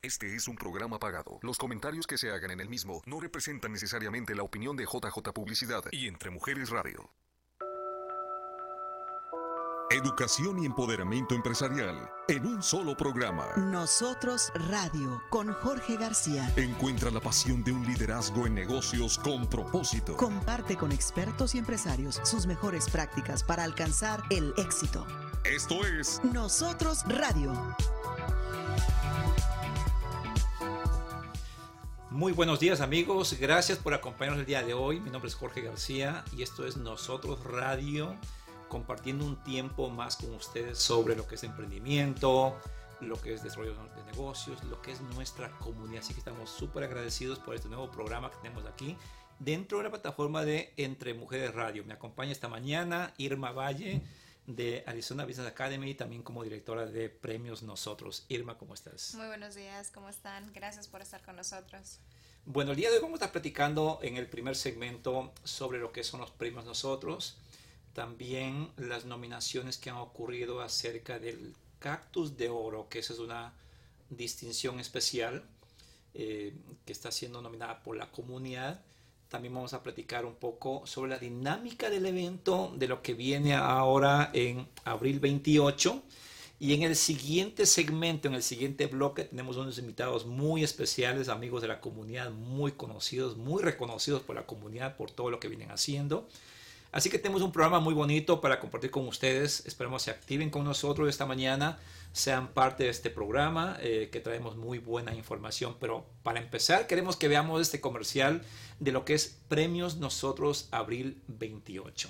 Este es un programa pagado. Los comentarios que se hagan en el mismo no representan necesariamente la opinión de JJ Publicidad y Entre Mujeres Radio. Educación y empoderamiento empresarial en un solo programa. Nosotros Radio con Jorge García. Encuentra la pasión de un liderazgo en negocios con propósito. Comparte con expertos y empresarios sus mejores prácticas para alcanzar el éxito. Esto es Nosotros Radio. Muy buenos días amigos, gracias por acompañarnos el día de hoy. Mi nombre es Jorge García y esto es Nosotros Radio, compartiendo un tiempo más con ustedes sobre lo que es emprendimiento, lo que es desarrollo de negocios, lo que es nuestra comunidad. Así que estamos súper agradecidos por este nuevo programa que tenemos aquí dentro de la plataforma de Entre Mujeres Radio. Me acompaña esta mañana Irma Valle de Arizona Business Academy, también como directora de Premios Nosotros. Irma, ¿cómo estás? Muy buenos días, ¿cómo están? Gracias por estar con nosotros. Bueno, el día de hoy vamos a estar platicando en el primer segmento sobre lo que son los premios Nosotros, también las nominaciones que han ocurrido acerca del Cactus de Oro, que esa es una distinción especial eh, que está siendo nominada por la comunidad también vamos a platicar un poco sobre la dinámica del evento, de lo que viene ahora en abril 28. Y en el siguiente segmento, en el siguiente bloque, tenemos unos invitados muy especiales, amigos de la comunidad, muy conocidos, muy reconocidos por la comunidad por todo lo que vienen haciendo. Así que tenemos un programa muy bonito para compartir con ustedes. Esperemos se activen con nosotros esta mañana, sean parte de este programa, eh, que traemos muy buena información. Pero para empezar, queremos que veamos este comercial de lo que es Premios Nosotros Abril 28.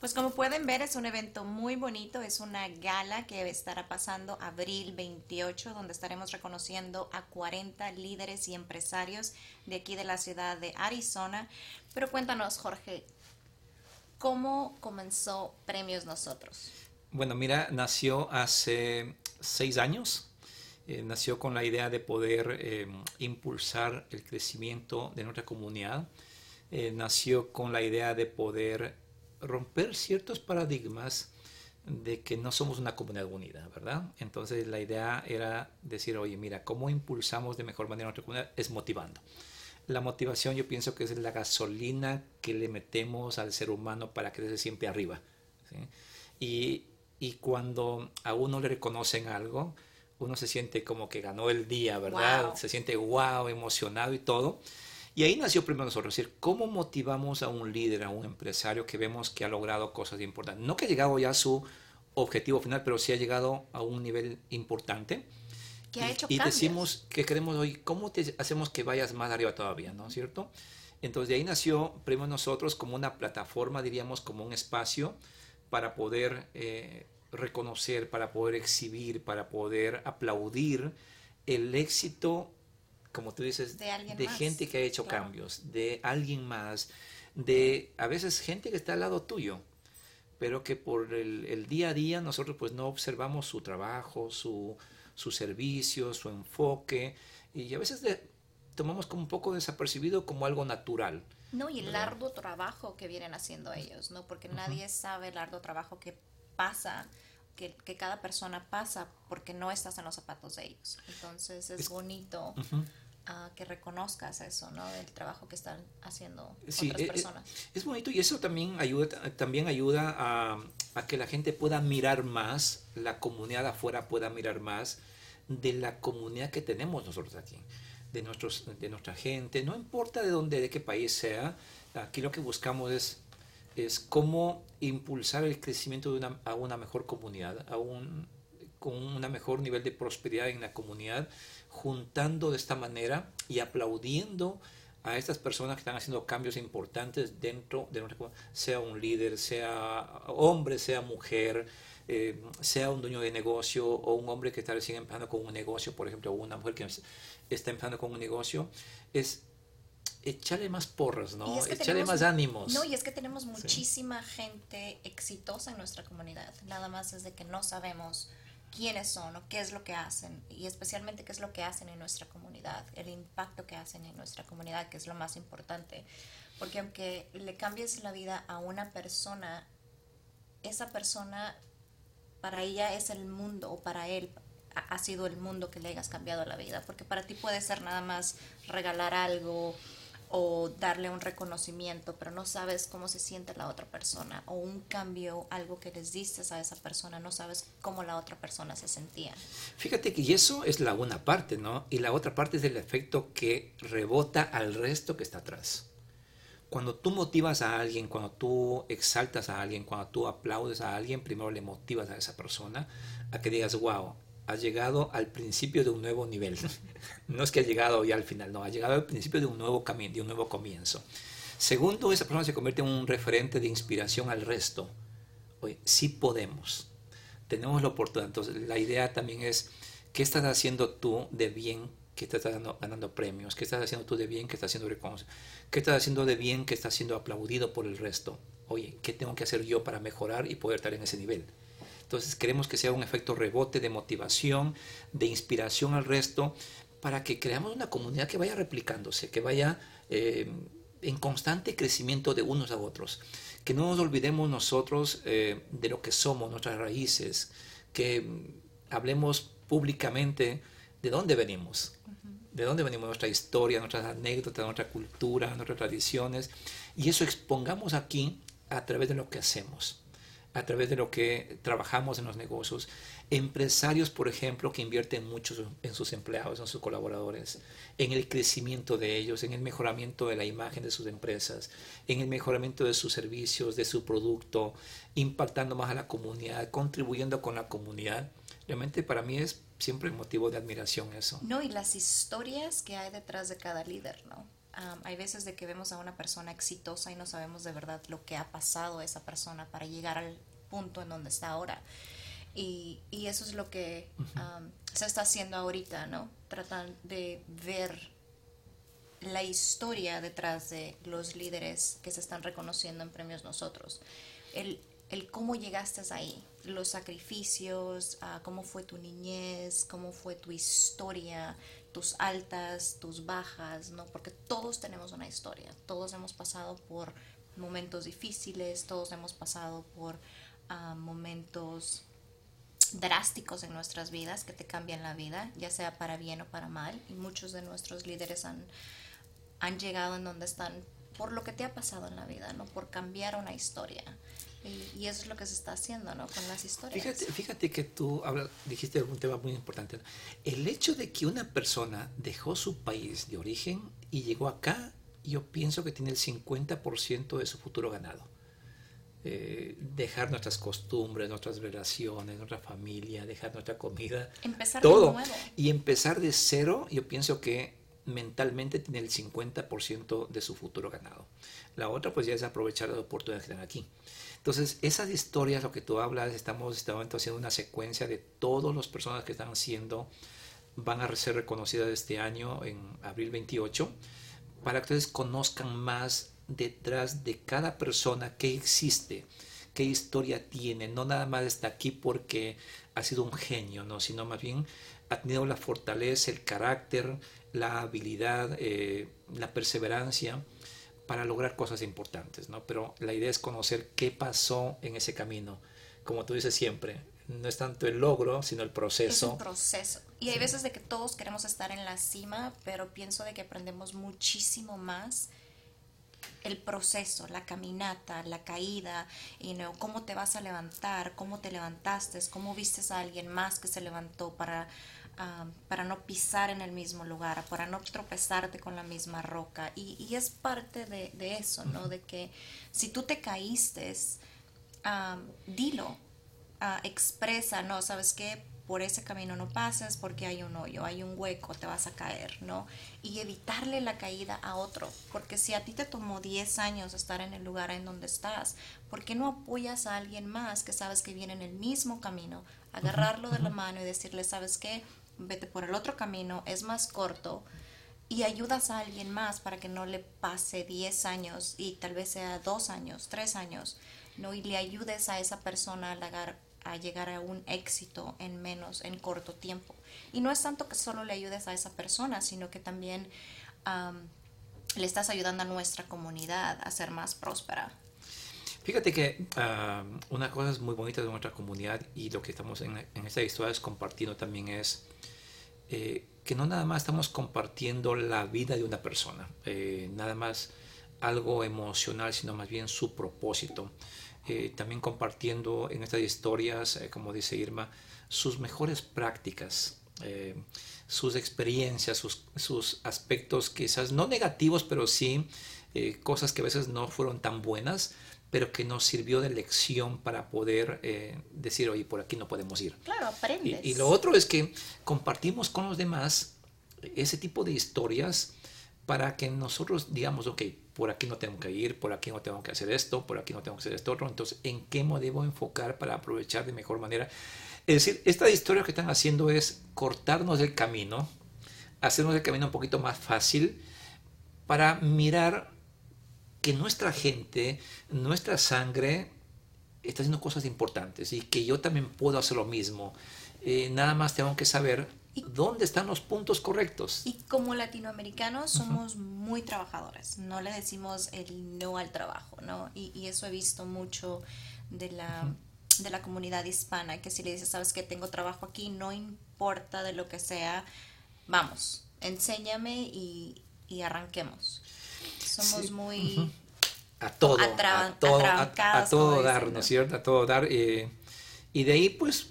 Pues como pueden ver es un evento muy bonito, es una gala que estará pasando abril 28 donde estaremos reconociendo a 40 líderes y empresarios de aquí de la ciudad de Arizona. Pero cuéntanos Jorge, ¿cómo comenzó Premios Nosotros? Bueno, mira, nació hace seis años. Eh, nació con la idea de poder eh, impulsar el crecimiento de nuestra comunidad. Eh, nació con la idea de poder romper ciertos paradigmas de que no somos una comunidad unida, ¿verdad? Entonces la idea era decir, oye, mira, ¿cómo impulsamos de mejor manera nuestra comunidad? Es motivando. La motivación yo pienso que es la gasolina que le metemos al ser humano para que se siempre arriba. Y, y, cuando a uno le reconocen algo, uno se siente como que ganó el día, ¿verdad? Se siente wow, emocionado y todo. Y ahí nació primero nosotros, es decir, cómo motivamos a un líder, a un empresario que vemos que ha logrado cosas importantes. No que ha llegado ya a su objetivo final, pero sí ha llegado a un nivel importante. Que ha hecho y, y decimos que queremos hoy, ¿cómo te hacemos que vayas más arriba todavía? ¿No es cierto? Entonces de ahí nació Premio Nosotros como una plataforma, diríamos, como un espacio para poder eh, reconocer, para poder exhibir, para poder aplaudir el éxito, como tú dices, de, gente que ha hecho cambios, de alguien más, de a veces gente que está al lado tuyo, pero que por el, día a día nosotros pues no observamos su trabajo, su, su servicio, su enfoque, y a veces tomamos como un poco desapercibido como algo natural. No, y el arduo trabajo que vienen haciendo ellos, ¿no? Porque nadie sabe el arduo trabajo que pasa, que, que, cada persona pasa porque no estás en los zapatos de ellos. Entonces es, bonito ah, que reconozcas eso, ¿no? El trabajo que están haciendo otras eh, eh, personas. Es, bonito y eso también ayuda, también ayuda a, a que la gente pueda mirar más, la comunidad afuera pueda mirar más de la comunidad que tenemos nosotros aquí de, nuestros, de nuestra gente, no importa de dónde, de qué país sea, aquí lo que buscamos es, es cómo impulsar el crecimiento de una, a una mejor comunidad, a un, con un mejor nivel de prosperidad en la comunidad, juntando de esta manera y aplaudiendo a estas personas que están haciendo cambios importantes dentro de nuestra comunidad, sea un líder, sea hombre, sea mujer, eh, sea un dueño de negocio o un hombre que está recién empezando con un negocio, por ejemplo, o una mujer que está empezando con un negocio, es echarle más porras, ¿no? echarle más ánimos. No, y es que tenemos muchísima gente exitosa en nuestra comunidad. Nada más es de que no sabemos quiénes son o qué es lo que hacen y especialmente qué es lo que hacen en nuestra comunidad, el impacto que hacen en nuestra comunidad, que es lo más importante. Porque aunque le cambies la vida a una persona, esa persona para ella es el mundo o para él ha sido el mundo que le hayas cambiado la vida, porque para ti puede ser nada más regalar algo o darle un reconocimiento, pero no sabes cómo se siente la otra persona, o un cambio, algo que les diste a esa persona, no sabes cómo la otra persona se sentía. Fíjate que eso es la una parte, ¿no? Y la otra parte es el efecto que rebota al resto que está atrás. Cuando tú motivas a alguien, cuando tú exaltas a alguien, cuando tú aplaudes a alguien, primero le motivas a esa persona a que digas, wow, ha llegado al principio de un nuevo nivel. no es que ha llegado ya al final, no, ha llegado al principio de un nuevo camino, de un nuevo comienzo. Segundo, esa persona se convierte en un referente de inspiración al resto. Oye, sí podemos. Tenemos la oportunidad. Entonces, la idea también es, ¿qué estás haciendo tú de bien que estás ganando premios? ¿Qué estás haciendo tú de bien que estás siendo reconocido? ¿Qué estás haciendo de bien que estás siendo aplaudido por el resto? Oye, ¿qué tengo que hacer yo para mejorar y poder estar en ese nivel? Entonces queremos que sea un efecto rebote de motivación, de inspiración al resto, para que creamos una comunidad que vaya replicándose, que vaya eh, en constante crecimiento de unos a otros. Que no nos olvidemos nosotros eh, de lo que somos, nuestras raíces, que hablemos públicamente de dónde venimos, de dónde venimos, nuestra historia, nuestras anécdotas, nuestra cultura, nuestras tradiciones, y eso expongamos aquí a través de lo que hacemos a través de lo que trabajamos en los negocios. Empresarios, por ejemplo, que invierten mucho en sus empleados, en sus colaboradores, en el crecimiento de ellos, en el mejoramiento de la imagen de sus empresas, en el mejoramiento de sus servicios, de su producto, impactando más a la comunidad, contribuyendo con la comunidad. Realmente para mí es siempre motivo de admiración eso. No, y las historias que hay detrás de cada líder, ¿no? Hay veces de que vemos a una persona exitosa y no sabemos de verdad lo que ha pasado a esa persona para llegar al punto en donde está ahora. Y, y eso es lo que se está haciendo ahorita, ¿no? Tratan de ver la historia detrás de los líderes que se están reconociendo en premios nosotros. El, el cómo llegaste ahí, los sacrificios, uh, cómo fue tu niñez, cómo fue tu historia, tus altas, tus bajas, ¿no? Porque todos tenemos una historia, todos hemos pasado por momentos difíciles, todos hemos pasado por uh, momentos drásticos en nuestras vidas que te cambian la vida, ya sea para bien o para mal, y muchos de nuestros líderes han, han llegado en donde están por lo que te ha pasado en la vida, ¿no? Por cambiar una historia. Y, eso es lo que se está haciendo, ¿no? Con las historias. Fíjate, fíjate que tú dijiste un tema muy importante. El hecho de que una persona dejó su país de origen y llegó acá, yo pienso que tiene el 50% de su futuro ganado. Eh, dejar nuestras costumbres, nuestras relaciones, nuestra familia, dejar nuestra comida, empezar todo. Y empezar de cero, yo pienso que mentalmente tiene el 50% de su futuro ganado. La otra pues ya es aprovechar las oportunidades que están aquí. Entonces, esas historias, lo que tú hablas, estamos este momento haciendo una secuencia de todas las personas que están siendo, van a ser reconocidas este año, en abril 28, para que ustedes conozcan más detrás de cada persona que existe, qué historia tiene. No nada más está aquí porque ha sido un genio, ¿no? sino más bien ha tenido la fortaleza, el carácter, la habilidad, eh, la perseverancia para lograr cosas importantes, ¿no? Pero la idea es conocer qué pasó en ese camino. Como tú dices siempre, no es tanto el logro, sino el proceso. Es un proceso. Y hay veces de que todos queremos estar en la cima, pero pienso de que aprendemos muchísimo más el proceso, la caminata, la caída, y cómo te vas a levantar, cómo te levantaste, cómo vistes a alguien más que se levantó para para no pisar en el mismo lugar, para no tropezarte con la misma roca. Y, es parte de, eso, ¿no? De que si tú te caíste, dilo, ah, expresa, ¿no? ¿Sabes qué? Por ese camino no pases porque hay un hoyo, hay un hueco, te vas a caer, ¿no? Y evitarle la caída a otro, porque si a ti te tomó 10 años estar en el lugar en donde estás, ¿por qué no apoyas a alguien más que sabes que viene en el mismo camino, agarrarlo de la mano y decirle, ¿sabes qué? Vete por el otro camino, es más corto y ayudas a alguien más para que no le pase 10 años y tal vez sea 2 años, 3 años, ¿no? Y le ayudes a esa persona a llegar, a llegar a un éxito en menos, en corto tiempo. Y no es tanto que solo le ayudes a esa persona, sino que también le estás ayudando a nuestra comunidad a ser más próspera. Fíjate que una cosa es muy bonita de nuestra comunidad y lo que estamos en, en esta historia es compartiendo también es eh, que no nada más estamos compartiendo la vida de una persona, eh, nada más algo emocional, sino más bien su propósito. Eh, también compartiendo en estas historias, como dice Irma, sus mejores prácticas, sus experiencias, sus, sus, aspectos quizás no negativos, pero sí cosas que a veces no fueron tan buenas, pero que nos sirvió de lección para poder eh, decir, oye, por aquí no podemos ir. Claro, aprendes. Y, lo otro es que compartimos con los demás ese tipo de historias para que nosotros digamos, ok, por aquí no tengo que ir, por aquí no tengo que hacer esto, por aquí no tengo que hacer esto otro, entonces, ¿en qué me debo enfocar para aprovechar de mejor manera? Es decir, esta historia que están haciendo es cortarnos el camino, hacernos el camino un poquito más fácil para mirar que nuestra gente, nuestra sangre está haciendo cosas importantes y que yo también puedo hacer lo mismo. Eh, nada más tengo que saber dónde están los puntos correctos. Y como latinoamericanos somos muy trabajadores, no le decimos el no al trabajo, ¿no? Y, eso he visto mucho de la, de la comunidad hispana, que si le dices, sabes que tengo trabajo aquí, no importa de lo que sea, vamos, enséñame y, y arranquemos. Somos muy... A todo, a todo, a, todo dar, ¿no es cierto? A todo dar. Eh, y de ahí, pues,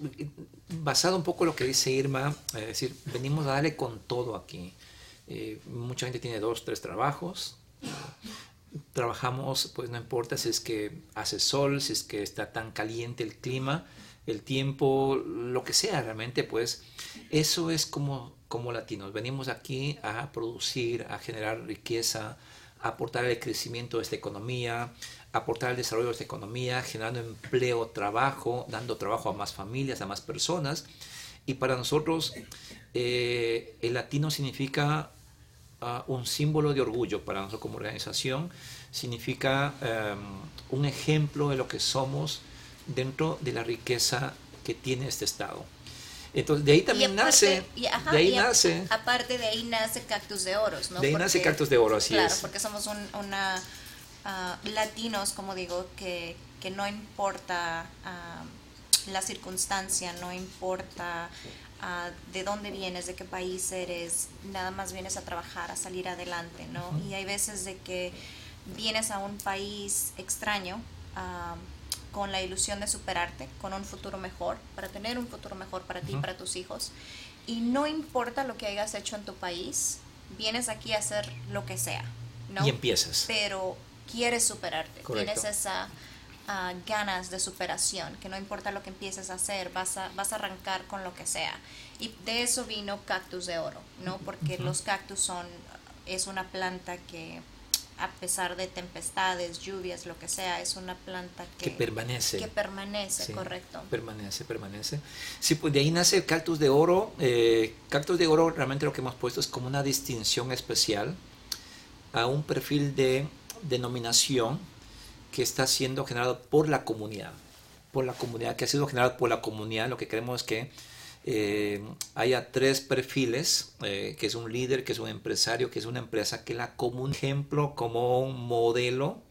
basado un poco en lo que dice Irma, es decir, venimos a darle con todo aquí. Eh, mucha gente tiene dos, tres trabajos. Trabajamos, pues no importa si es que hace sol, si es que está tan caliente el clima, el tiempo, lo que sea realmente, pues eso es como, como latinos. Venimos aquí a producir, a generar riqueza, aportar el crecimiento de esta economía, aportar el desarrollo de esta economía, generando empleo, trabajo, dando trabajo a más familias, a más personas. Y para nosotros eh, el latino significa ah, un símbolo de orgullo para nosotros como organización, significa em, un ejemplo de lo que somos dentro de la riqueza que tiene este Estado. Entonces, de ahí también nace. de ahí nace. aparte de ahí nace Cactus de Oros, ¿no? De ahí nace Cactus de Oro, así claro, porque somos una. Ah, latinos, como digo, que, que no importa ah, la circunstancia, no importa ah, de dónde vienes, de qué país eres, nada más vienes a trabajar, a salir adelante, ¿no? Y hay veces de que vienes a un país extraño con la ilusión de superarte, con un futuro mejor, para tener un futuro mejor para ti y para tus hijos. Y no importa lo que hayas hecho en tu país, vienes aquí a hacer lo que sea. ¿no? Y empiezas. Pero quieres superarte, tienes esa uh, ganas de superación, que no importa lo que empieces a hacer, vas a, vas a arrancar con lo que sea. Y de eso vino Cactus de Oro, ¿no? Porque los cactus son, es una planta que a pesar de tempestades, lluvias, lo que sea, es una planta que, que permanece. Que permanece, correcto. Permanece, permanece. Sí, pues de ahí nace el cactus de oro. Eh, cactus de oro realmente lo que hemos puesto es como una distinción especial a un perfil de denominación que está siendo generado por la comunidad. Por la comunidad, que ha sido generado por la comunidad. Lo que queremos es que eh, haya tres perfiles, eh, que es un líder, que es un empresario, que es una empresa, que la como un ejemplo, como un modelo.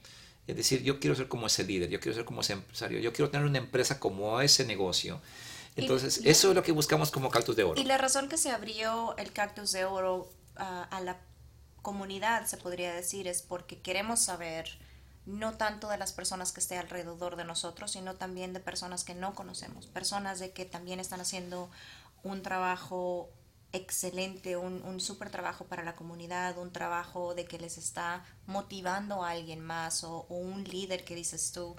Es decir, yo quiero ser como ese líder, yo quiero ser como ese empresario, yo quiero tener una empresa como ese negocio. Entonces, eso es lo que buscamos como Cactus de Oro. Y la razón que se abrió el Cactus de Oro ah, a la comunidad, se podría decir, es porque queremos saber no tanto de las personas que estén alrededor de nosotros, sino también de personas que no conocemos, personas de que también están haciendo un trabajo excelente, un, un súper trabajo para la comunidad, un trabajo de que les está motivando a alguien más o, un líder que dices tú,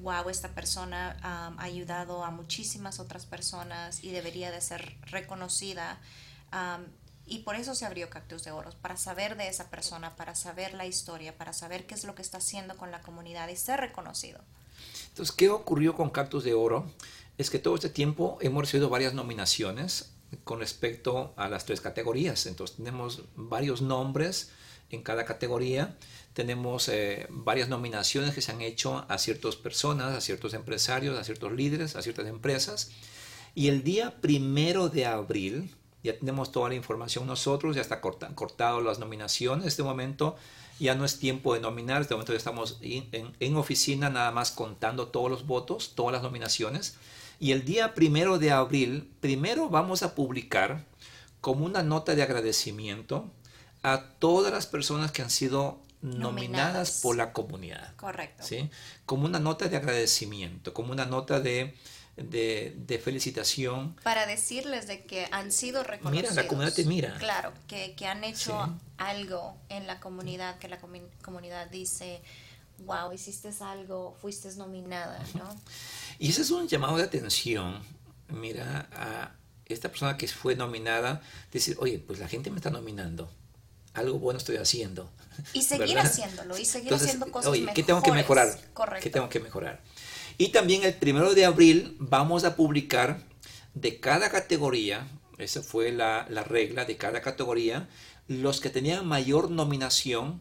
wow, esta persona ha ayudado a muchísimas otras personas y debería de ser reconocida. Y por eso se abrió Cactus de Oro, para saber de esa persona, para saber la historia, para saber qué es lo que está haciendo con la comunidad y ser reconocido. Entonces, ¿qué ocurrió con Cactus de Oro? Es que todo este tiempo hemos recibido varias nominaciones con respecto a las tres categorías. Entonces, tenemos varios nombres en cada categoría. Tenemos eh, varias nominaciones que se han hecho a ciertas personas, a ciertos empresarios, a ciertos líderes, a ciertas empresas. Y el día primero de abril, ya tenemos toda la información nosotros, ya está cortado las nominaciones. En este momento ya no es tiempo de nominar, en este momento ya estamos en, oficina nada más contando todos los votos, todas las nominaciones. Y el día primero de abril, primero vamos a publicar como una nota de agradecimiento a todas las personas que han sido nominadas, por la comunidad. Correcto. ¿sí? Como una nota de agradecimiento, como una nota de de, felicitación. Para decirles de que han sido reconocidos. Mira, la comunidad te mira. Claro, que, que han hecho algo en la comunidad, que la comunidad dice, wow, hiciste algo, fuiste nominada, ¿no? Y ese es un llamado de atención, mira, a esta persona que fue nominada, decir, oye, pues la gente me está nominando, algo bueno estoy haciendo. Y seguir haciéndolo, y seguir haciendo cosas oye, ¿qué tengo que mejorar? Correcto. ¿Qué tengo que mejorar? Y también el primero de abril vamos a publicar de cada categoría, esa fue la, regla de cada categoría, los que tenían mayor nominación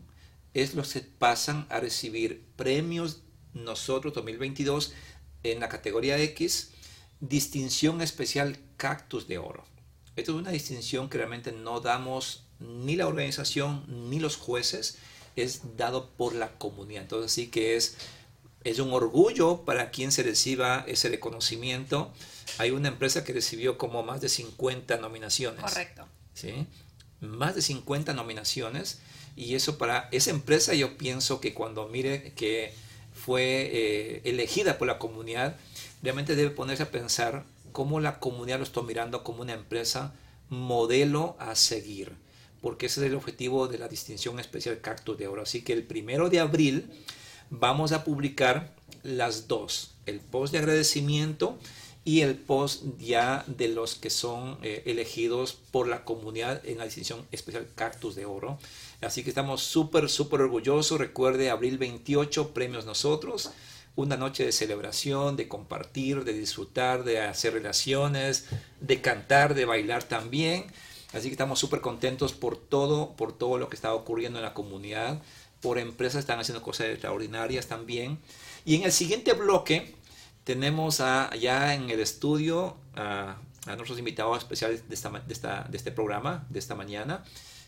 es los que pasan a recibir premios nosotros 2022 en la categoría X, distinción especial Cactus de Oro. Esto es una distinción que realmente no damos ni la organización ni los jueces, es dado por la comunidad. Entonces sí que es es un orgullo para quien se reciba ese reconocimiento. Hay una empresa que recibió como más de 50 nominaciones. Correcto. ¿sí? Más de 50 nominaciones. Y eso para esa empresa yo pienso que cuando mire que fue eh, elegida por la comunidad, realmente debe ponerse a pensar cómo la comunidad lo está mirando como una empresa modelo a seguir. Porque ese es el objetivo de la distinción especial Cactus de Oro. Así que el primero de abril vamos a publicar las dos, el post de agradecimiento y el post ya de los que son eh, elegidos por la comunidad en la distinción especial Cactus de Oro. Así que estamos súper, súper orgullosos. Recuerde, abril 28, premios nosotros. Una noche de celebración, de compartir, de disfrutar, de hacer relaciones, de cantar, de bailar también. Así que estamos súper contentos por todo, por todo lo que está ocurriendo en la comunidad por empresas están haciendo cosas extraordinarias también. Y en el siguiente bloque tenemos a, ya en el estudio a, nuestros invitados especiales de, este programa, de esta mañana,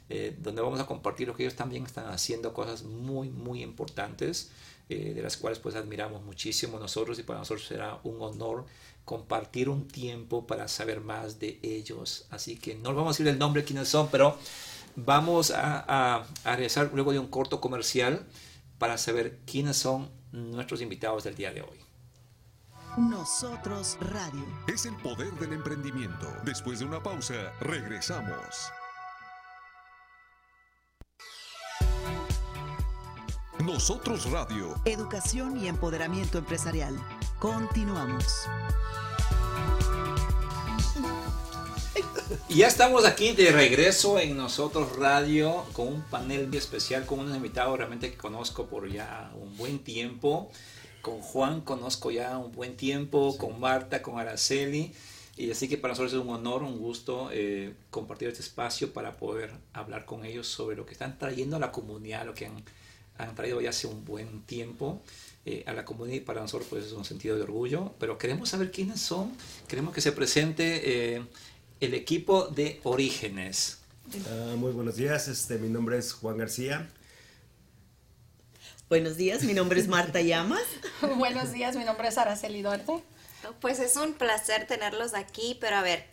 eh, donde vamos a compartir lo que ellos también están haciendo, cosas muy, muy importantes, eh, de las cuales pues admiramos muchísimo nosotros y para nosotros será un honor compartir un tiempo para saber más de ellos. Así que no vamos a decir el nombre de quiénes son, pero Vamos a, a, realizar luego de un corto comercial para saber quiénes son nuestros invitados del día de hoy. Nosotros Radio. Es el poder del emprendimiento. Después de una pausa, regresamos. Nosotros Radio. Educación y empoderamiento empresarial. Continuamos. Y ya estamos aquí de regreso en Nosotros Radio con un panel muy especial con unos invitados realmente que conozco por ya un buen tiempo. Con Juan conozco ya un buen tiempo, con Marta, con Araceli. Y así que para nosotros es un honor, un gusto eh, compartir este espacio para poder hablar con ellos sobre lo que están trayendo a la comunidad, lo que han, han traído ya hace un buen tiempo eh, a la comunidad y para nosotros pues es un sentido de orgullo. Pero queremos saber quiénes son, queremos que se presente eh, el equipo de Orígenes. Uh, muy buenos días, este, mi nombre es Juan García. Buenos días, mi nombre es Marta Llamas. buenos días, mi nombre es Araceli Duarte. Pues es un placer tenerlos aquí, pero a ver,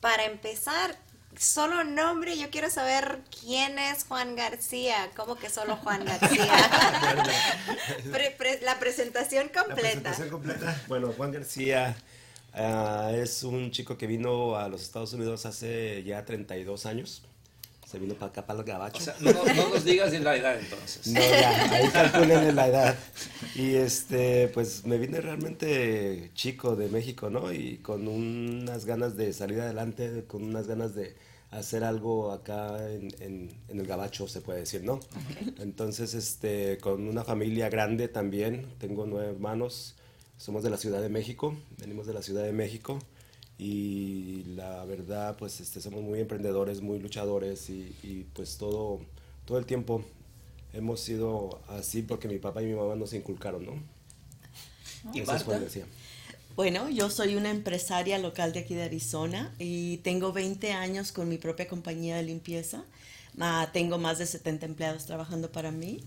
para empezar, solo nombre, yo quiero saber quién es Juan García, ¿cómo que solo Juan García? pre, pre, la presentación completa. La presentación completa. Bueno, Juan García uh, es un chico que vino a los Estados Unidos hace ya 32 años. Se vino para acá, para el gabacho. O sea, no, no, nos digas de la edad entonces. No, ya, ahí calculen la edad. Y este, pues me vine realmente chico de México, ¿no? Y con unas ganas de salir adelante, con unas ganas de hacer algo acá en, en, en el gabacho, se puede decir, ¿no? Okay. Entonces, este, con una familia grande también, tengo nueve hermanos, somos de la Ciudad de México, venimos de la Ciudad de México y la verdad pues este, somos muy emprendedores, muy luchadores y, y, pues todo, todo el tiempo hemos sido así porque mi papá y mi mamá nos inculcaron, ¿no? ¿Y Eso es Juan García. Bueno, yo soy una empresaria local de aquí de Arizona y tengo 20 años con mi propia compañía de limpieza. Uh, tengo más de 70 empleados trabajando para mí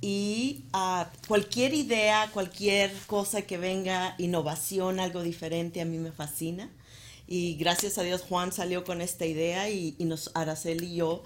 y uh, cualquier idea, cualquier cosa que venga, innovación, algo diferente, a mí me fascina. Y gracias a Dios Juan salió con esta idea y, y nos, Araceli y yo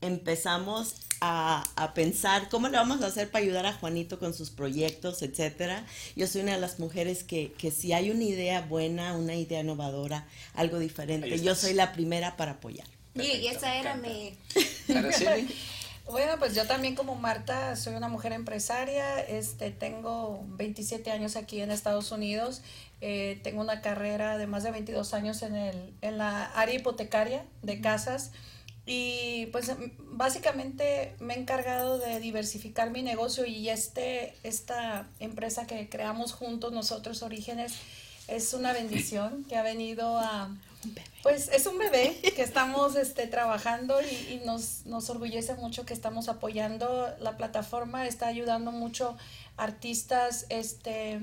empezamos a, a, pensar cómo le vamos a hacer para ayudar a Juanito con sus proyectos, etcétera. Yo soy una de las mujeres que, que si hay una idea buena, una idea innovadora, algo diferente, yo soy la primera para apoyar. Perfecto, y esa era mi... Bueno, pues yo también como Marta soy una mujer empresaria, este, tengo 27 años aquí en Estados Unidos, eh, tengo una carrera de más de 22 años en, el, en la área hipotecaria de casas y pues básicamente me he encargado de diversificar mi negocio y este, esta empresa que creamos juntos nosotros, Orígenes, es una bendición que ha venido a... Pues es un bebé que estamos este, trabajando y, nos, nos orgullece mucho que estamos apoyando la plataforma, está ayudando mucho artistas este,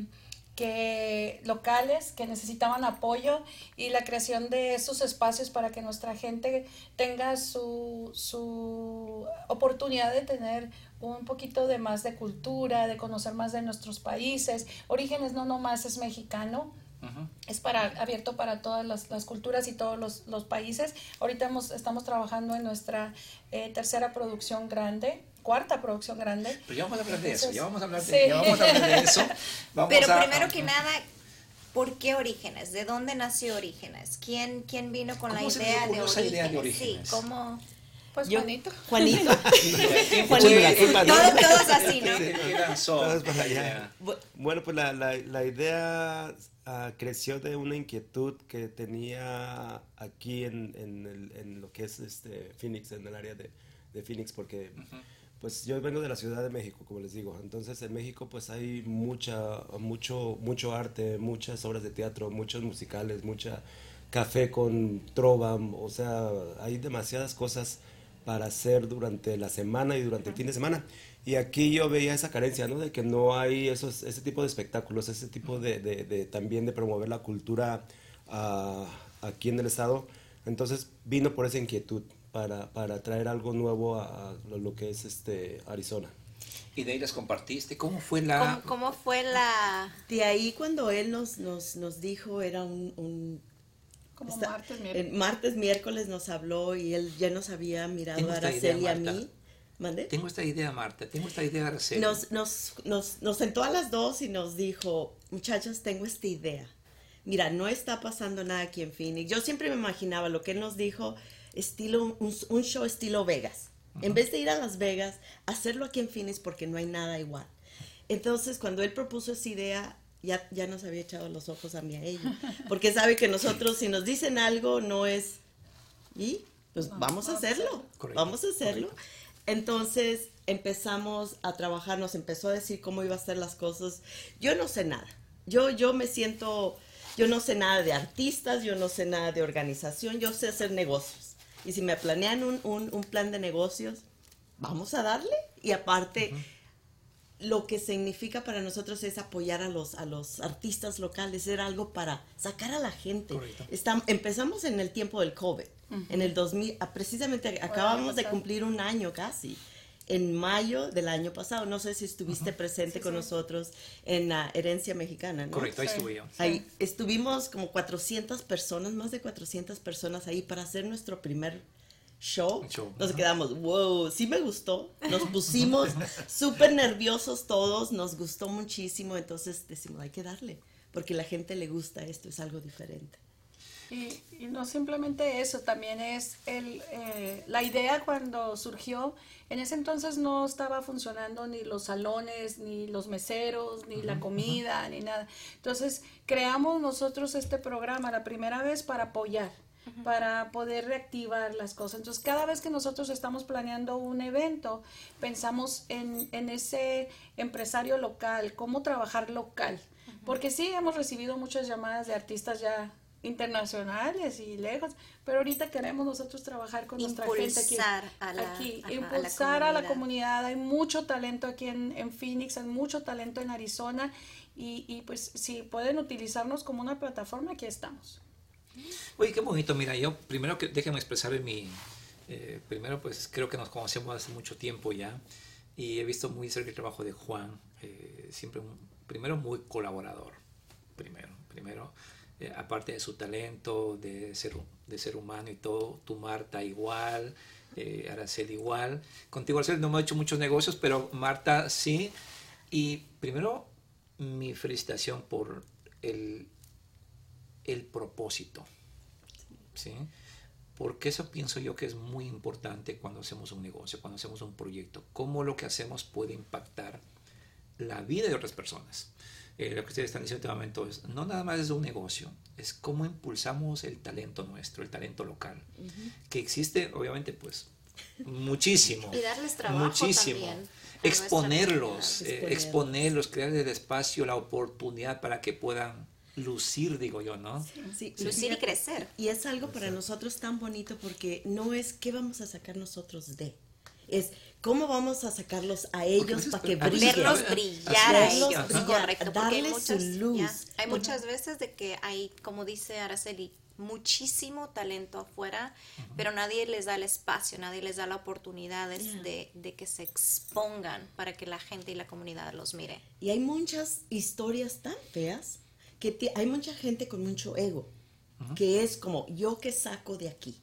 que, locales que necesitaban apoyo y la creación de esos espacios para que nuestra gente tenga su, su oportunidad de tener un poquito de más de cultura, de conocer más de nuestros países. Orígenes no nomás es mexicano, Uh -huh. Es para, abierto para todas las, las culturas y todos los, los, países. Ahorita hemos, estamos trabajando en nuestra eh, tercera producción grande, cuarta producción grande. Pero ya vamos a hablar de eso, ya vamos a hablar de, sí. ya vamos a hablar de eso. Vamos Pero a, primero que nada, ¿por qué Orígenes? ¿De dónde nació Orígenes? ¿Quién, quién vino con la idea de, esa idea de Orígenes? Sí, ¿cómo...? Pues Yo, Juanito. Juanito. Juanito. Todos, todos así, ¿no? Todos para allá. Bueno, pues la, la, la idea uh, creció de una inquietud que tenía aquí en, en, el, en, lo que es este Phoenix, en el área de, de Phoenix, porque uh -huh. pues yo vengo de la Ciudad de México, como les digo. Entonces en México pues hay mucha, mucho, mucho arte, muchas obras de teatro, muchos musicales, mucha café con trova, o sea, hay demasiadas cosas para hacer durante la semana y durante el fin de semana. Y aquí yo veía esa carencia, ¿no? De que no hay esos, ese tipo de espectáculos, ese tipo de, de, de también de promover la cultura uh, aquí en el estado. Entonces vino por esa inquietud para, para traer algo nuevo a, a lo que es este Arizona. Y de ahí las compartiste. ¿Cómo fue la...? ¿Cómo, cómo fue la...? De ahí cuando él nos, nos, nos dijo, era un, un como Está, martes, miércoles. martes, miércoles nos habló y él ya nos había mirado a Araceli y a mí. ¿Mande? Tengo esta idea, Marta, tengo esta idea, Araceli. Nos, nos, nos, nos sentó a las dos y nos dijo, muchachos, tengo esta idea. Mira, no está pasando nada aquí en Phoenix. Yo siempre me imaginaba lo que él nos dijo, estilo, un, un show estilo Vegas. Uh -huh. En vez de ir a Las Vegas, hacerlo aquí en Phoenix porque no hay nada igual. Entonces, cuando él propuso esa idea, ya, ya nos había echado los ojos a mí a ella. Porque sabe que nosotros, si nos dicen algo, no es Y pues vamos, a hacerlo, vamos a hacerlo. Entonces empezamos a trabajar, nos empezó a decir cómo iba a ser las cosas. Yo no sé nada. Yo, yo me siento, yo no sé nada de artistas, yo no sé nada de organización, yo sé hacer negocios. Y si me planean un, un, plan de negocios, vamos a darle. Y aparte, lo que significa para nosotros es apoyar a los, a los artistas locales, era algo para sacar a la gente. empezamos en el tiempo del COVID, en el 2000, ah, precisamente acabamos de cumplir un año casi, en mayo del año pasado. No sé si estuviste presente con nosotros en la herencia mexicana, ¿no? Correcto, ahí estuve yo. Ahí estuvimos como 400 personas, más de 400 personas ahí para hacer nuestro primer show, nos quedamos, wow, sí me gustó, nos pusimos súper nerviosos todos, nos gustó muchísimo, entonces decimos, hay que darle, porque la gente le gusta esto, es algo diferente. Y, no simplemente eso, también es el, eh, la idea cuando surgió, en ese entonces no estaba funcionando ni los salones, ni los meseros, ni la comida, ni nada. Entonces creamos nosotros este programa la primera vez para apoyar para poder reactivar las cosas. Entonces, cada vez que nosotros estamos planeando un evento, pensamos en, en ese empresario local, cómo trabajar local. Porque sí, hemos recibido muchas llamadas de artistas ya internacionales y lejos, pero ahorita queremos nosotros trabajar con nuestra gente aquí, a la, aquí impulsar a la, comunidad, hay mucho talento aquí en, en, Phoenix, hay mucho talento en Arizona y, y pues si pueden utilizarnos como una plataforma, aquí estamos. Oye, qué bonito. Mira, yo primero que déjenme expresar mi... Eh, primero, pues creo que nos conocemos hace mucho tiempo ya y he visto muy cerca el trabajo de Juan. Eh, siempre, primero, muy colaborador. Primero, primero. Eh, aparte de su talento, de ser, de ser humano y todo, tu Marta igual, Araceli igual. Contigo, Araceli, no me he hecho muchos negocios, pero Marta sí. Y primero, mi felicitación por el el propósito. ¿sí? Porque eso pienso yo que es muy importante cuando hacemos un negocio, cuando hacemos un proyecto. Cómo lo que hacemos puede impactar la vida de otras personas. Eh, lo que ustedes están diciendo en este momento es, no nada más es un negocio, es cómo impulsamos el talento nuestro, el talento local, que existe obviamente pues muchísimo. Y darles trabajo muchísimo. También exponerlos, eh, exponerlos, crearles el espacio, la oportunidad para que puedan lucir, digo yo, ¿no? Sí, lucir y crecer. Y es algo para nosotros tan bonito porque no es qué vamos a sacar nosotros de, es cómo vamos a sacarlos a ellos para que brillen. Verlos brillar a ellos, correcto. Darles su luz. hay muchas veces de que hay, como dice Araceli, muchísimo talento afuera, pero nadie les da el espacio, nadie les da la oportunidad de, de, que se expongan para que la gente y la comunidad los mire. Y hay muchas historias tan feas que hay mucha gente con mucho ego, que es como yo que saco de aquí.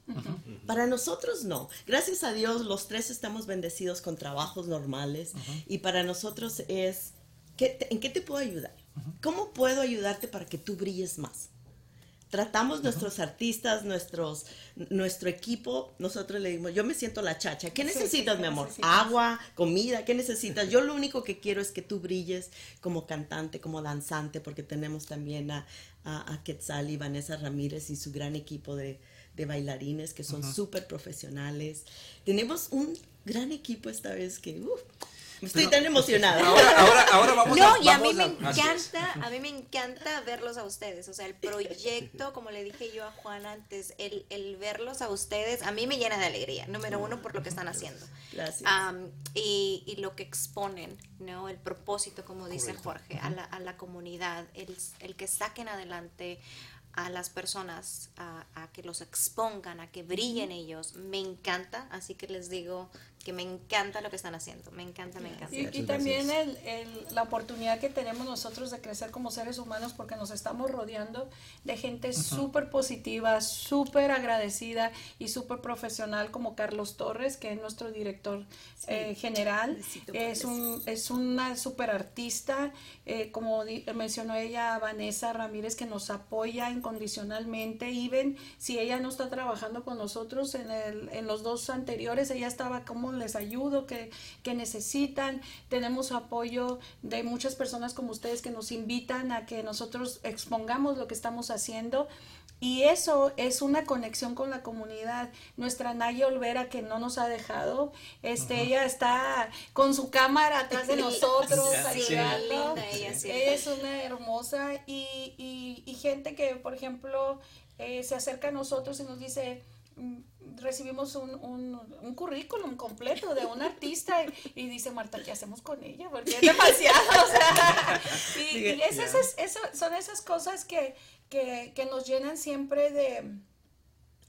Para nosotros no. Gracias a Dios los tres estamos bendecidos con trabajos normales y para nosotros es, ¿en qué te puedo ayudar? ¿Cómo puedo ayudarte para que tú brilles más? Tratamos nuestros artistas, nuestros, nuestro equipo, nosotros le dimos, yo me siento la chacha, ¿qué necesitas, mi amor? Agua, comida, ¿qué necesitas? Yo lo único que quiero es que tú brilles como cantante, como danzante, porque tenemos también a, a, Quetzal y Vanessa Ramírez y su gran equipo de, bailarines que son súper profesionales. Tenemos un gran equipo esta vez que... Estoy tan emocionada. Ahora, ahora, vamos no, y a mí me encanta, a mí me encanta verlos a ustedes. O sea, el proyecto, como le dije yo a Juan antes, el, el verlos a ustedes, a mí me llena de alegría. Número uno, por lo que están haciendo. Gracias. y, y, lo que exponen, ¿no? El propósito, como dice Jorge, a la, a la comunidad, el, el que saquen adelante a las personas a, a, que los expongan, a que brillen ellos. Me encanta, así que les digo que me encanta lo que están haciendo, me encanta, me encanta. Y, también el, el, la oportunidad que tenemos nosotros de crecer como seres humanos porque nos estamos rodeando de gente súper positiva, súper agradecida y súper profesional como Carlos Torres, que es nuestro director eh, general. Es, un, es una súper artista, eh, como mencionó ella, Vanessa Ramírez, que nos apoya incondicionalmente. Y ven, si ella no está trabajando con nosotros en, el, en los dos anteriores, ella estaba como les ayudo, que, que necesitan. Tenemos apoyo de muchas personas como ustedes que nos invitan a que nosotros expongamos lo que estamos haciendo. Y eso es una conexión con la comunidad. Nuestra Naya Olvera, que no nos ha dejado, este, ella está con su cámara atrás de nosotros, ayudando. ella, es una hermosa. Y, y, gente que, por ejemplo, eh, se acerca a nosotros y nos dice, recibimos un, un, currículum completo de un artista y, dice Marta, ¿qué hacemos con ella? Porque es demasiado. y, esas, son esas cosas que, que, nos llenan siempre de,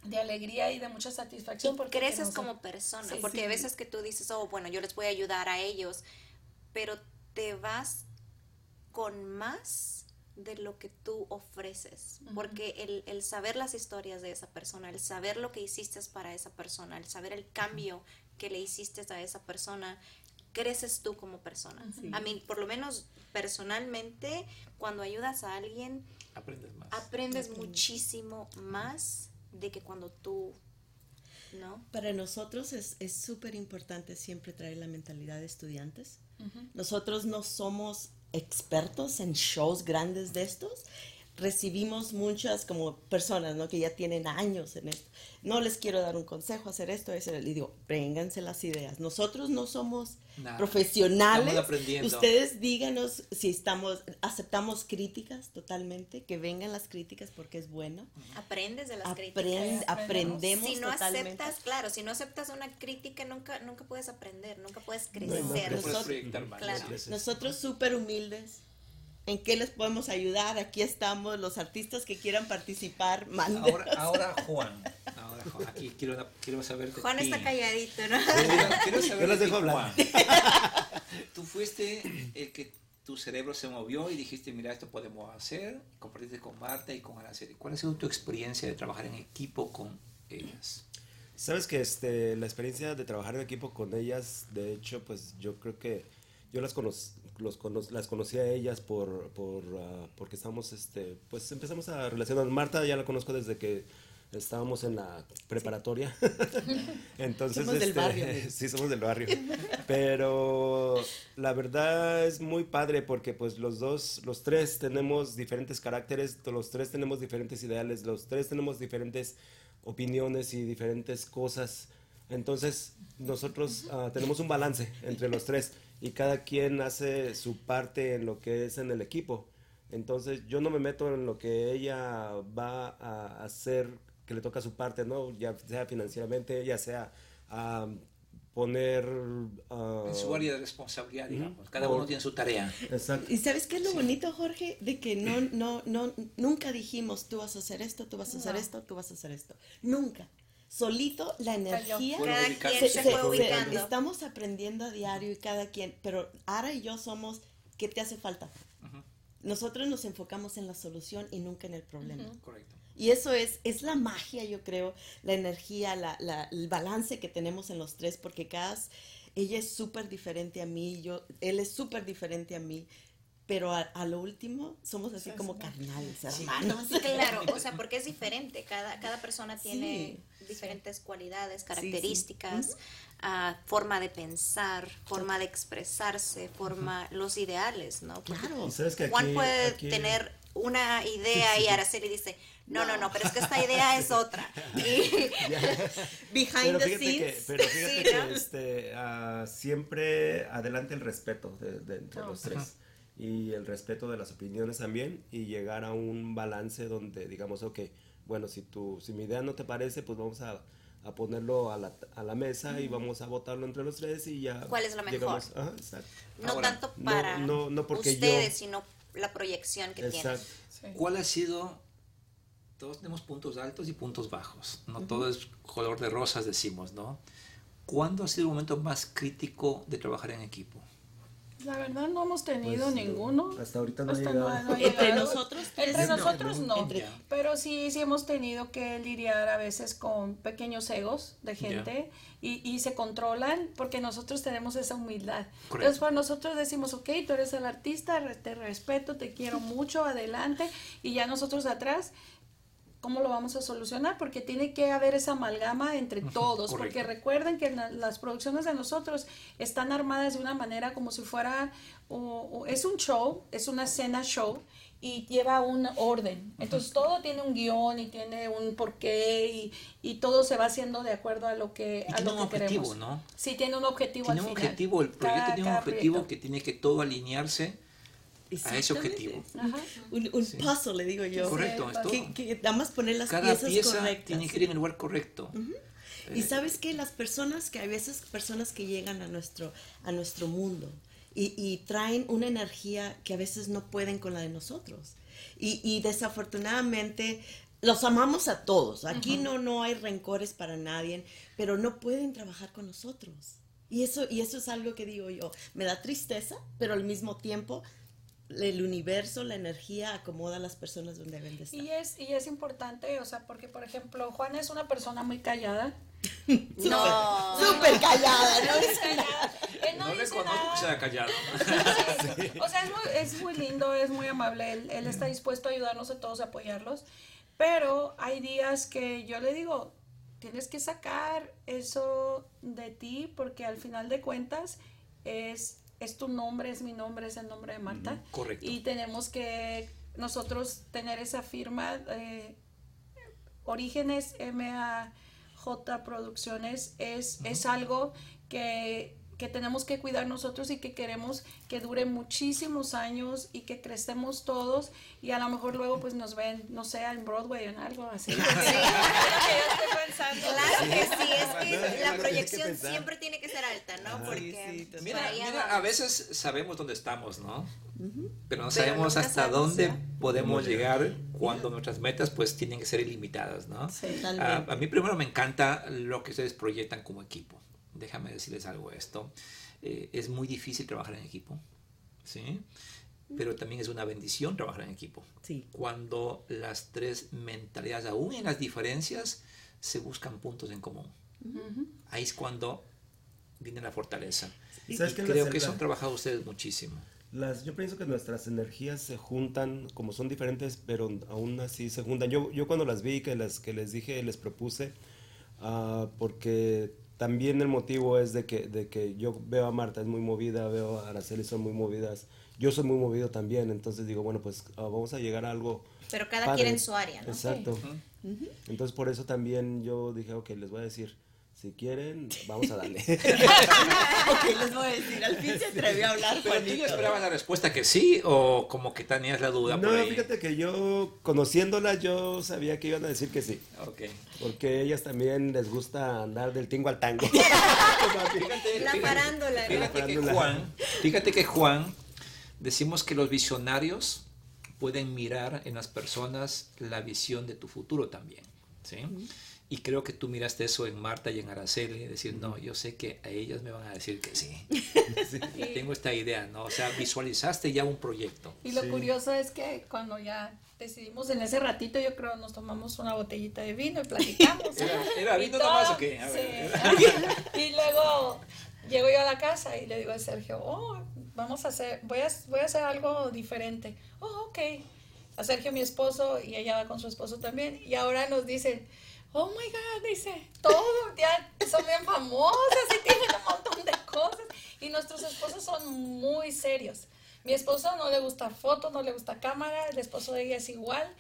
de alegría y de mucha satisfacción. porque creces como persona, porque a veces que tú dices, oh, bueno, yo les voy a ayudar a ellos, pero te vas con más de lo que tú ofreces, porque el, el, saber las historias de esa persona, el saber lo que hiciste para esa persona, el saber el cambio que le hiciste a esa persona, creces tú como persona. A mí, por lo menos personalmente, cuando ayudas a alguien, aprendes más. Aprendes muchísimo más de que cuando tú, ¿no? Para nosotros es súper importante siempre traer la mentalidad de estudiantes. Nosotros no somos expertos en shows grandes de estos, recibimos muchas como personas, ¿no? Que ya tienen años en esto. No les quiero dar un consejo, hacer esto, eso. Le digo, vénganse las ideas. Nosotros no somos profesionales. Ustedes díganos si estamos, aceptamos críticas totalmente, que vengan las críticas porque es bueno. Aprendes de las críticas. Aprendemos Si no aceptas, claro, si no aceptas una crítica, nunca, nunca puedes aprender, nunca puedes crecer. nosotros, nosotros súper humildes en qué les podemos ayudar. Aquí estamos, los artistas que quieran participar, Ahora, ahora Juan. Ahora Juan, aquí quiero, quiero saber Juan está calladito, ¿no? Quiero, saber Yo las dejo hablar. Tú fuiste el que tu cerebro se movió y dijiste, mira, esto podemos hacer, compartiste con Marta y con Araceli. ¿Cuál ha sido tu experiencia de trabajar en equipo con ellas? Sabes que este, la experiencia de trabajar en equipo con ellas, de hecho, pues yo creo que yo las conocí los las conocí a ellas por, por ah, porque estamos, este, pues empezamos a relacionar. Marta ya la conozco desde que estábamos en la preparatoria. Entonces, somos del este, barrio. sí, somos del barrio. Pero la verdad es muy padre porque pues los dos, los tres tenemos diferentes caracteres, los tres tenemos diferentes ideales, los tres tenemos diferentes opiniones y diferentes cosas. Entonces, nosotros ah, tenemos un balance entre los tres y cada quien hace su parte en lo que es en el equipo. Entonces yo no me meto en lo que ella va a hacer, que le toca su parte, ¿no? Ya sea financieramente, ya sea a poner... en su área de responsabilidad, digamos. Cada uno tiene su tarea. Exacto. Y ¿sabes qué es lo bonito, Jorge? De que no, no, no, nunca dijimos, tú vas a hacer esto, tú vas a hacer esto, tú vas a hacer esto. Nunca solito la energía se, estamos aprendiendo a diario y cada quien pero Ara y yo somos qué te hace falta nosotros nos enfocamos en la solución y nunca en el problema. Correcto. Y eso es es la magia yo creo la energía la, la, el balance que tenemos en los tres porque cada ella es súper diferente a mí yo él es súper diferente a mí pero a, lo último somos así como carnales, hermanos. claro, o sea, porque es diferente, cada, cada persona tiene diferentes cualidades, características, ah, forma de pensar, forma de expresarse, forma, los ideales, ¿no? claro. Juan puede tener una idea y Araceli dice, no, no, no, pero es que esta idea es otra. Behind the scenes. pero fíjate que este, uh, siempre adelante el respeto de, entre los tres y el respeto de las opiniones también y llegar a un balance donde digamos, ok, bueno, si, tu, si mi idea no te parece, pues vamos a, a ponerlo a la, a la mesa y vamos a votarlo entre los tres y ya. ¿Cuál es la mejor? no tanto para no, no, porque ustedes, sino la proyección que tienen. ¿Cuál ha sido todos tenemos puntos altos y puntos bajos, no todo es color de rosas decimos, ¿no? ¿Cuándo ha sido el momento más crítico de trabajar en equipo? La verdad no hemos tenido pues, ninguno. Hasta ahorita no, ha llegado. Entre nosotros, entre nosotros no. Pero sí, sí hemos tenido que lidiar a veces con pequeños egos de gente y, y, se controlan porque nosotros tenemos esa humildad. Entonces, para nosotros decimos, ok, tú eres el artista, te respeto, te quiero mucho, adelante. Y ya nosotros atrás ¿cómo lo vamos a solucionar? Porque tiene que haber esa amalgama entre todos, porque recuerden que las producciones de nosotros están armadas de una manera como si fuera, es un show, es una escena show, y lleva un orden. Entonces todo tiene un guion y tiene un porqué y, y todo se va haciendo de acuerdo a lo que, a lo que queremos. ¿no? Sí, tiene un objetivo tiene un objetivo, el proyecto tiene un objetivo que tiene que todo alinearse a ese objetivo. Un, un paso, le digo yo. Correcto, es todo. Que, que nada más poner las Cada piezas pieza correctas. tiene que ir en el lugar correcto. Y sabes que las personas, que hay veces personas que llegan a nuestro, a nuestro mundo y, y traen una energía que a veces no pueden con la de nosotros. Y, y desafortunadamente los amamos a todos. Aquí no, no hay rencores para nadie, pero no pueden trabajar con nosotros. Y eso, y eso es algo que digo yo, me da tristeza, pero al mismo tiempo el universo, la energía acomoda a las personas donde deben de estar. Y es, y es importante, o sea, porque por ejemplo, Juan es una persona muy callada. no, súper callada, ¿no? Es callada. Él no, no dice le conozco nada. que sea callado. Sí. O sea, es muy, es muy lindo, es muy amable, él, él está dispuesto a ayudarnos a todos, a apoyarlos, pero hay días que yo le digo, tienes que sacar eso de ti porque al final de cuentas es, es tu nombre, es mi nombre, es el nombre de Marta. Correcto. Y tenemos que nosotros tener esa firma, eh, Orígenes MAJ Producciones, es, es algo que que tenemos que cuidar nosotros y que queremos que dure muchísimos años y que crecemos todos y a lo mejor luego pues nos ven, no sé, en Broadway o en algo así. Sí. Claro que sí, es que la proyección siempre tiene que ser alta, ¿no? Porque sí, mira, mira, a veces sabemos dónde estamos, ¿no? Uh -huh. Pero no sabemos hasta sabemos, dónde podemos llegar cuando nuestras metas pues tienen que ser ilimitadas, ¿no? Sí, a, a mí primero me encanta lo que ustedes proyectan como equipo déjame decirles algo esto. Eh, es muy difícil trabajar en equipo, ¿sí? Pero también es una bendición trabajar en equipo. Sí. Cuando las tres mentalidades, aún en las diferencias, se buscan puntos en común. Uh -huh. Ahí es cuando viene la fortaleza. Y ¿Sabes creo que eso han trabajado ustedes muchísimo. Las, yo pienso que nuestras energías se juntan, como son diferentes, pero aún así se juntan. Yo, yo cuando las vi, que, las, que les dije, les propuse, uh, porque también el motivo es de que, de que yo veo a Marta, es muy movida, veo a Araceli, son muy movidas. Yo soy muy movido también, entonces digo, bueno, pues uh, vamos a llegar a algo. Pero cada padre. quien en su área, ¿no? Exacto. Uh -huh. Entonces por eso también yo dije, ok, les voy a decir, si quieren, vamos a darle. ok, les voy a decir, al fin se atrevió a hablar. ¿Pero tú ya esperabas la respuesta que sí o como que tenías la duda no, por ahí? fíjate que yo, conociéndolas, yo sabía que iban a decir que sí. Ok. Porque a ellas también les gusta andar del tingo al tango. fíjate, la farándula. Fíjate, ¿no? que Juan, fíjate que Juan, decimos que los visionarios pueden mirar en las personas la visión de tu futuro también, ¿sí? Uh -huh. Y creo que tú miraste eso en Marta y en Araceli, decir, no, yo sé que a ellas me van a decir que sí. sí. Tengo esta idea, ¿no? O sea, visualizaste ya un proyecto. Y lo Sí. curioso es que cuando ya decidimos en ese ratito, yo creo nos tomamos una botellita de vino y platicamos. ¿Era, era Y vino todo, nomás o qué? A sí. ver. y luego llego yo a la casa y le digo a Sergio, oh, vamos a hacer, voy a, voy a hacer algo diferente. Oh, ok. A Sergio, mi esposo, y ella va con su esposo también. Y ahora nos dicen, oh my God, dice, todo, ya son bien famosas y tienen un montón de cosas. Y nuestros esposos son muy serios. Mi esposo no le gusta fotos, no le gusta cámara, el esposo de ella es igual.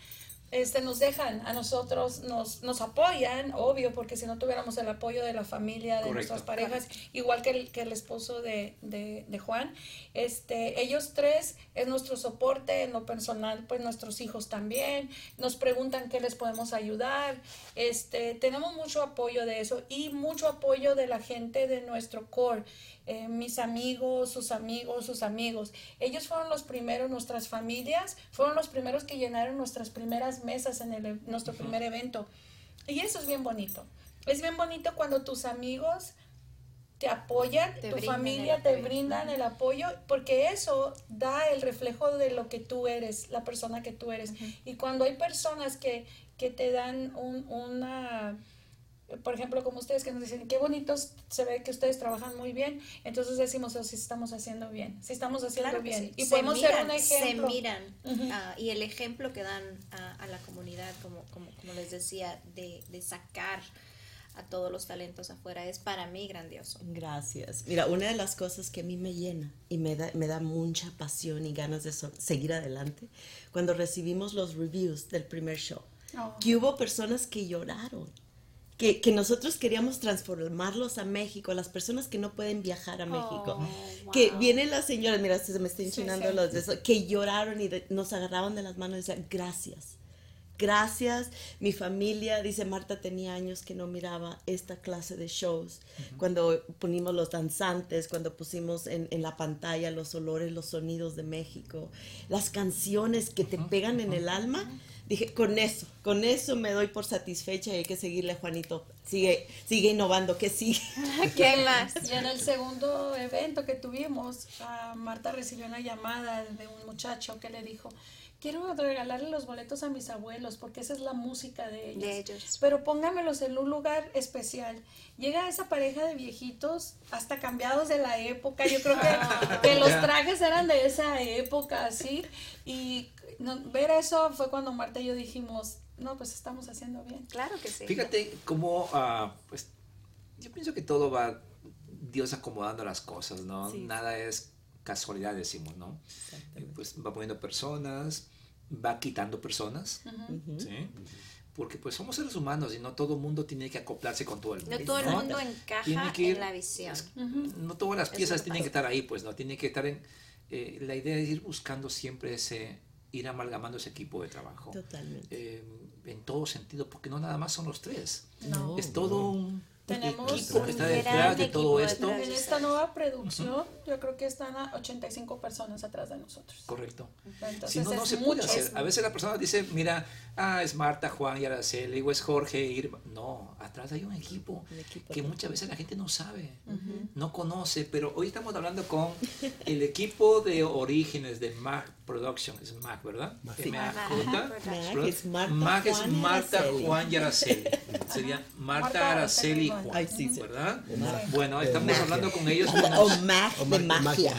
Este, nos dejan a nosotros, nos, nos apoyan, obvio, porque si no tuviéramos el apoyo de la familia, de Correcto. nuestras parejas, igual que el, que el esposo de, de, de Juan, este, ellos tres es nuestro soporte en lo personal, pues nuestros hijos también, nos preguntan qué les podemos ayudar, este, tenemos mucho apoyo de eso y mucho apoyo de la gente de nuestro core, eh, mis amigos, sus amigos, sus amigos. Ellos fueron los primeros, nuestras familias fueron los primeros que llenaron nuestras primeras mesas en el, nuestro primer evento. Y eso es bien bonito. Es bien bonito cuando tus amigos te apoyan, Te tu familia te brindan el apoyo, porque eso da el reflejo de lo que tú eres, la persona que tú eres. Y cuando hay personas que, que te dan un, una por ejemplo, como ustedes que nos dicen, qué bonitos se ve que ustedes trabajan muy bien, entonces decimos, oh, si estamos haciendo bien, si estamos haciendo bien. Y podemos ser un ejemplo. Se miran, ah, y el ejemplo que dan a, la comunidad, como, como, como les decía, de, de, sacar a todos los talentos afuera, es para mí grandioso. Gracias. Mira, una de las cosas que a mí me llena y me da, me da mucha pasión y ganas de seguir adelante, cuando recibimos los reviews del primer show, oh. que hubo personas que lloraron que, que, nosotros queríamos transformarlos a México, las personas que no pueden viajar a México. Oh, que vienen las señoras, mira, se me está enchinando los de eso, que lloraron y nos agarraban de las manos y decían, gracias, gracias. Mi familia, dice Marta, tenía años que no miraba esta clase de shows. Cuando ponimos los danzantes, cuando pusimos en, en, la pantalla los olores, los sonidos de México, las canciones que te pegan en el alma dije, con eso, con eso me doy por satisfecha y hay que seguirle, Juanito. Sigue, sigue innovando, que sigue. ¿Qué más? Y en el segundo evento que tuvimos, Marta recibió una llamada de un muchacho que le dijo, quiero regalarle los boletos a mis abuelos porque esa es la música de ellos. De ellos. Pero póngamelos en un lugar especial. Llega esa pareja de viejitos hasta cambiados de la época. Yo creo que, que los trajes eran de esa época, así. Y ver eso fue cuando Marta y yo dijimos, no, pues estamos haciendo bien. Claro que sí. Fíjate cómo, ah, pues, yo pienso que todo va Dios acomodando las cosas, ¿no? Nada es casualidad, decimos, ¿no? Pues va poniendo personas, va quitando personas, ¿sí? Porque pues somos seres humanos y no todo el mundo tiene que acoplarse con todo el mundo. No todo el mundo encaja en la visión. No todas las piezas tienen que estar ahí, pues, ¿no? Tiene que estar en... Eh, la idea es ir buscando siempre ese ir amalgamando ese equipo de trabajo. Totalmente. Eh, en todo sentido, porque no nada más son los tres. No. Es todo un tenemos equipo que está detrás de todo esto. En esta nueva producción, yo creo que están a 85 personas atrás de nosotros. Correcto. si no, no se puede hacer. A veces la persona dice, mira, ah, es Marta, Juan y Araceli, o es Jorge, Irma. No, atrás hay un equipo, que muchas veces la gente no sabe, no conoce, pero hoy estamos hablando con el equipo de orígenes de Mac Production, es Mac, ¿verdad? Sí. Mac, es Marta, Juan, y Araceli. Sería Marta, Araceli Ay, sí, ¿verdad? Bueno, estamos hablando con ellos. O, Mac de magia.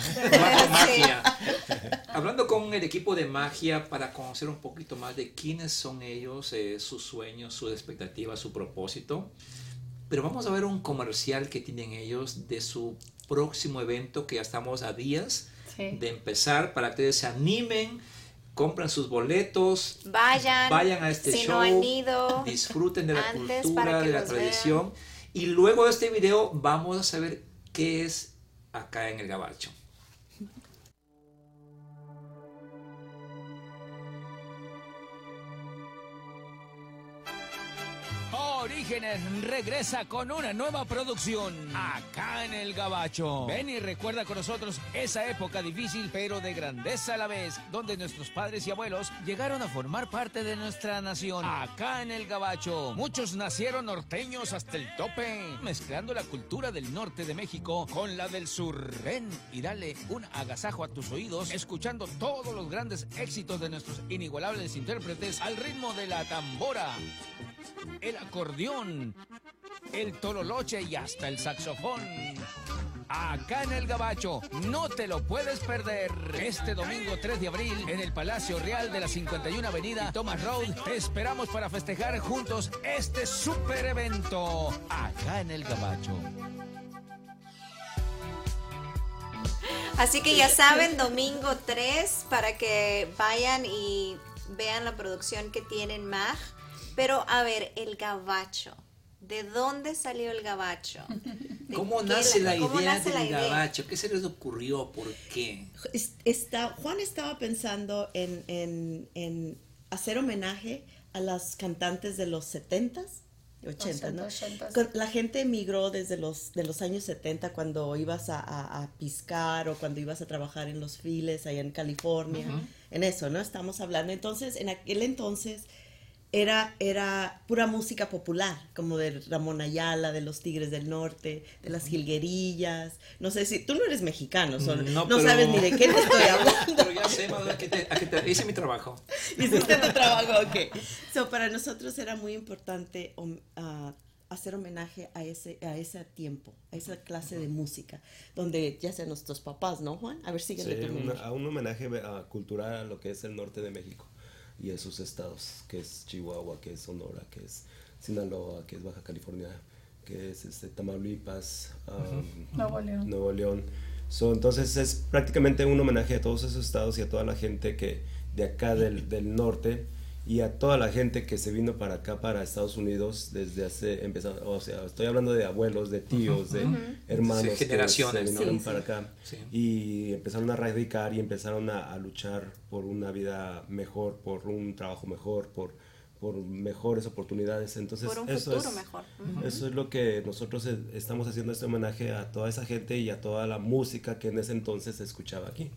magia. Hablando con el equipo de magia para conocer un poquito más de quiénes son ellos, eh, sus sueños, sus expectativas, su propósito. Pero vamos a ver un comercial que tienen ellos de su próximo evento que ya estamos a días de empezar para que ustedes se animen compran sus boletos, vayan, vayan a este show, disfruten de la cultura, de la tradición. Y luego de este video vamos a saber qué es acá en el gabacho. Orígenes regresa con una nueva producción acá en el Gabacho. Ven y recuerda con nosotros esa época difícil pero de grandeza a la vez, donde nuestros padres y abuelos llegaron a formar parte de nuestra nación. Acá en el Gabacho, muchos nacieron norteños hasta el tope, mezclando la cultura del norte de México con la del sur. Ven y dale un agasajo a tus oídos, escuchando todos los grandes éxitos de nuestros inigualables intérpretes al ritmo de la tambora el acordeón, el tololoche y hasta el saxofón. Acá en el Gabacho, no te lo puedes perder. Este domingo 3 de abril en el Palacio Real de la 51 Avenida Thomas Road, te esperamos para festejar juntos este super evento. Acá en el Gabacho. Así que ya saben, domingo 3 para que vayan y vean la producción que tienen MAG pero a ver, el gabacho. ¿De dónde salió el gabacho? ¿Cómo nace la, idea del gabacho? ¿Qué se les ocurrió? ¿Por qué? Está, Juan estaba pensando en, hacer homenaje a las cantantes de los 70s 80, ¿no? La gente emigró desde los, de los años 70 cuando ibas a, a, piscar o cuando ibas a trabajar en los files allá en California, en eso, ¿no? Estamos hablando. Entonces, en aquel entonces era, era pura música popular, como de Ramón Ayala, de los Tigres del Norte, de las Jilguerillas. No sé si tú no eres mexicano, no, sabes ni de qué te estoy hablando. Pero ya sé, que te, hice mi trabajo. Hiciste tu trabajo, ok. So, para nosotros era muy importante um, hacer homenaje a ese, a ese tiempo, a esa clase de música, donde ya sean nuestros papás, ¿no, Juan? A ver, si sí, a un homenaje cultural a lo que es el norte de México y a sus estados, que es Chihuahua, que es Sonora, que es Sinaloa, que es Baja California, que es este, Tamaulipas, Nuevo León. Nuevo León. entonces es prácticamente un homenaje a todos esos estados y a toda la gente que de acá del, del norte y a toda la gente que se vino para acá, para Estados Unidos, desde hace, empezando, o sea, estoy hablando de abuelos, de tíos, de hermanos generaciones, que se vinieron para acá y empezaron a radicar y empezaron a, luchar por una vida mejor, por un trabajo mejor, por, por mejores oportunidades. Entonces, por un eso futuro es, mejor. Eso es lo que nosotros estamos haciendo este homenaje a toda esa gente y a toda la música que en ese entonces se escuchaba aquí.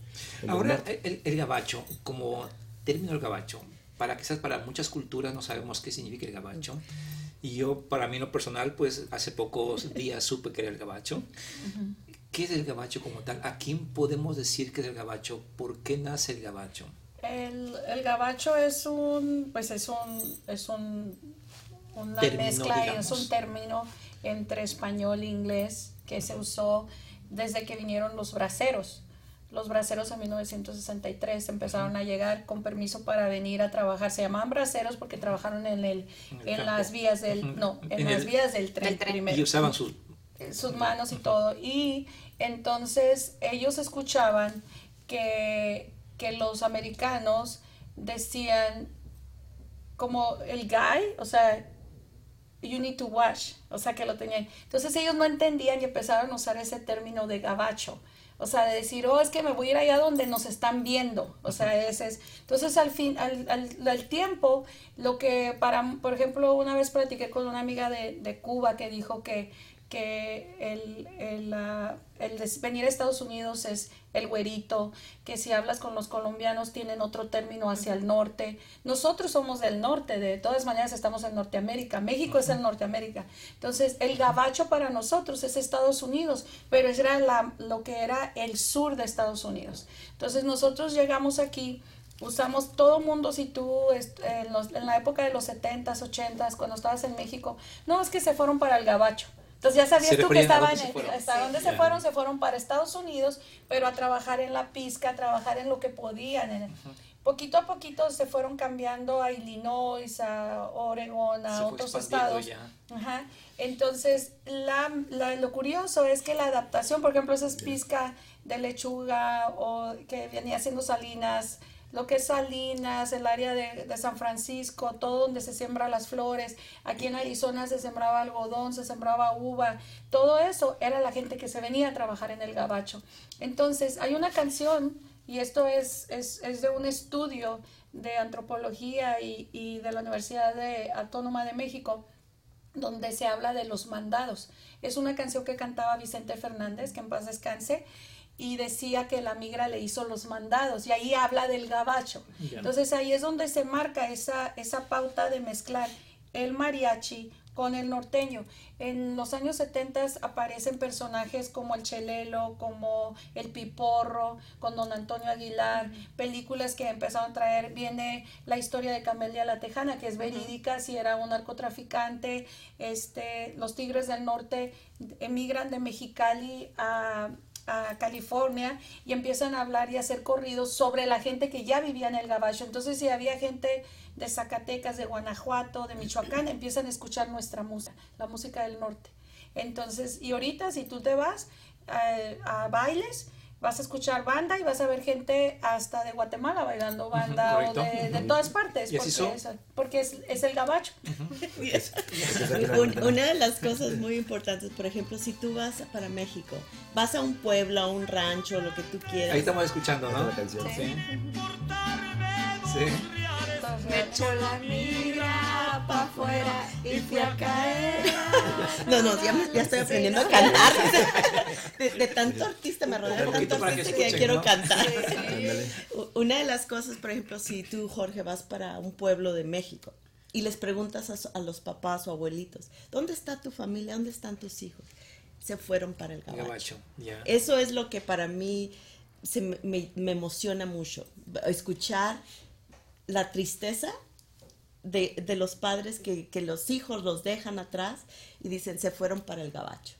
Ahora, el, el gabacho, como término del gabacho, para quizás para muchas culturas no sabemos qué significa el gabacho. Y yo, para mí en lo personal, pues hace pocos días supe que era el gabacho. ¿Qué es el gabacho como tal? ¿A quién podemos decir que es el gabacho? ¿Por qué nace el gabacho? El, el gabacho es un, pues es un, es un, una mezcla, es un término entre español e inglés que se usó desde que vinieron los braceros los braceros en 1963 empezaron a llegar con permiso para venir a trabajar. Se llamaban braceros porque trabajaron en el, en, las vías del no, en, las vías del tren, primero. Y usaban sus eh, sus manos y todo. Y entonces ellos escuchaban que, que los americanos decían como el guy, o sea, you need to wash, o sea que lo tenían. Entonces ellos no entendían y empezaron a usar ese término de gabacho. O sea, de decir, oh, es que me voy a ir allá donde nos están viendo. O sea, ese es. Entonces, al fin, al, al, tiempo, lo que para, por ejemplo, una vez platiqué con una amiga de, de Cuba que dijo que que el, el, venir a Estados Unidos es el güerito, que si hablas con los colombianos tienen otro término hacia el norte. Nosotros somos del norte, de todas maneras estamos en Norteamérica, México es el Norteamérica. Entonces el gabacho para nosotros es Estados Unidos, pero era lo que era el sur de Estados Unidos. Entonces nosotros llegamos aquí usamos todo mundo, si tú en, en, la época de los 70s, 80s, cuando estabas en México, no es que se fueron para el gabacho. Entonces ya sabías tú que estaban, hasta dónde se fueron, se fueron para Estados Unidos, pero a trabajar en la pizca, a trabajar en lo que podían. Poquito a poquito se fueron cambiando a Illinois, a Oregon, a otros estados. Ajá. Entonces, la, la, lo curioso es que la adaptación, por ejemplo, esa es pizca de lechuga o que venía haciendo Salinas, lo que es Salinas, el área de, de, San Francisco, todo donde se siembra las flores. Aquí en Arizona se sembraba algodón, se sembraba uva. Todo eso era la gente que se venía a trabajar en el gabacho. Entonces, hay una canción, y esto es, es, es de un estudio de antropología y, y de la Universidad de Autónoma de México, donde se habla de los mandados. Es una canción que cantaba Vicente Fernández, que en paz descanse, y decía que la migra le hizo los mandados y ahí habla del gabacho. Entonces ahí es donde se marca esa, esa pauta de mezclar el mariachi con el norteño. En los años 70 aparecen personajes como el Chelelo, como el Piporro, con don Antonio Aguilar, películas que empezaron a traer, viene la historia de Camelia la Tejana, que es verídica, si era un narcotraficante, este, los Tigres del Norte emigran de Mexicali a, a California y empiezan a hablar y hacer corridos sobre la gente que ya vivía en el Gabacho. Entonces, si había gente de Zacatecas, de Guanajuato, de Michoacán, empiezan a escuchar nuestra música, la música del norte. Entonces, y ahorita si tú te vas eh, a bailes, vas a escuchar banda y vas a ver gente hasta de Guatemala bailando banda o de, todas partes, porque, es, es, el gabacho. una de las cosas muy importantes, por ejemplo, si tú vas para México, vas a un pueblo, a un rancho, lo que tú quieras. Ahí estamos escuchando, ¿no? La canción. Sí. sí. Me echó mira para afuera y fui a caer. No, no, ya, ya estoy aprendiendo a cantar. De, tanto artista me rodea tanto artista que, ya quiero cantar. Una de las cosas, por ejemplo, si tú, Jorge, vas para un pueblo de México y les preguntas a, los papás o abuelitos, ¿dónde está tu familia? ¿Dónde están tus hijos? Se fueron para el gabacho. Eso es lo que para mí se me, me emociona mucho. Escuchar la tristeza de, de los padres que, que, los hijos los dejan atrás y dicen se fueron para el gabacho.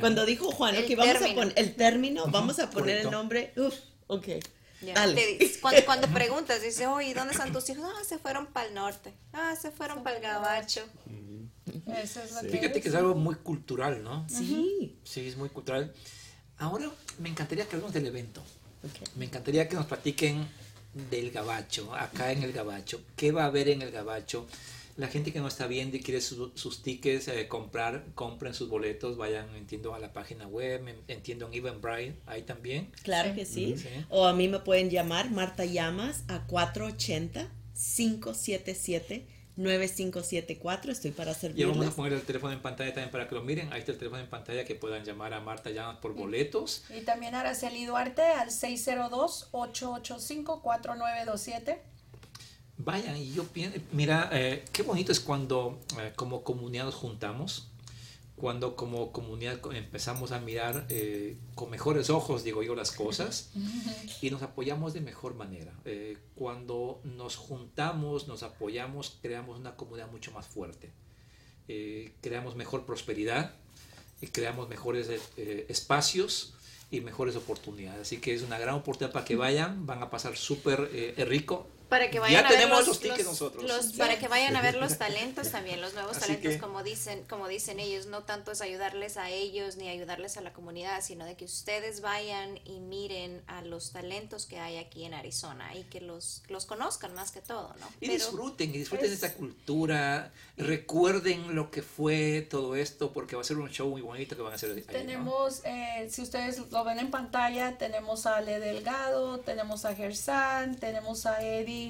Cuando dijo Juan, que vamos a poner el término, vamos a poner el nombre, uff, ok. Dale. cuando, cuando, preguntas, dice, oye, ¿dónde están tus hijos? Ah, se fueron para el norte. Ah, se fueron para el gabacho. Fíjate que es algo muy cultural, ¿no? Sí. Sí, es muy cultural. Ahora me encantaría que hablemos del evento. Me encantaría que nos platiquen del gabacho, acá en el gabacho. ¿Qué va a haber en el gabacho? La gente que no está viendo y quiere sus tickets eh, comprar, compren sus boletos, vayan, entiendo, a la página web, entiendo en Eventbrite, ahí también. Claro que sí. O a mí me pueden llamar, Marta Llamas, a 480 577 9574, estoy para servirles. Y vamos a poner el teléfono en pantalla también para que lo miren. Ahí está el teléfono en pantalla que puedan llamar a Marta Llamas por boletos. Y también Araceli Duarte al 602-885-4927. Vayan, y yo pienso, mira, eh, qué bonito es cuando eh, como comunidad nos juntamos cuando como comunidad empezamos a mirar eh, con mejores ojos, digo yo, las cosas y nos apoyamos de mejor manera. Eh, cuando nos juntamos, nos apoyamos, creamos una comunidad mucho más fuerte. Eh, creamos mejor prosperidad, creamos mejores espacios y mejores oportunidades. Así que es una gran oportunidad para que vayan, van a pasar súper rico para que vayan a ver los, para que vayan a ver los talentos también los nuevos talentos como dicen como dicen ellos no tanto es ayudarles a ellos ni ayudarles a la comunidad sino de que ustedes vayan y miren a los talentos que hay aquí en Arizona y que los los conozcan más que todo no y disfruten y disfruten de esta cultura recuerden lo que fue todo esto porque va a ser un show muy bonito que van a hacer ahí, tenemos eh, si ustedes lo ven en pantalla tenemos a Ale Delgado tenemos a Gersan tenemos a Eddie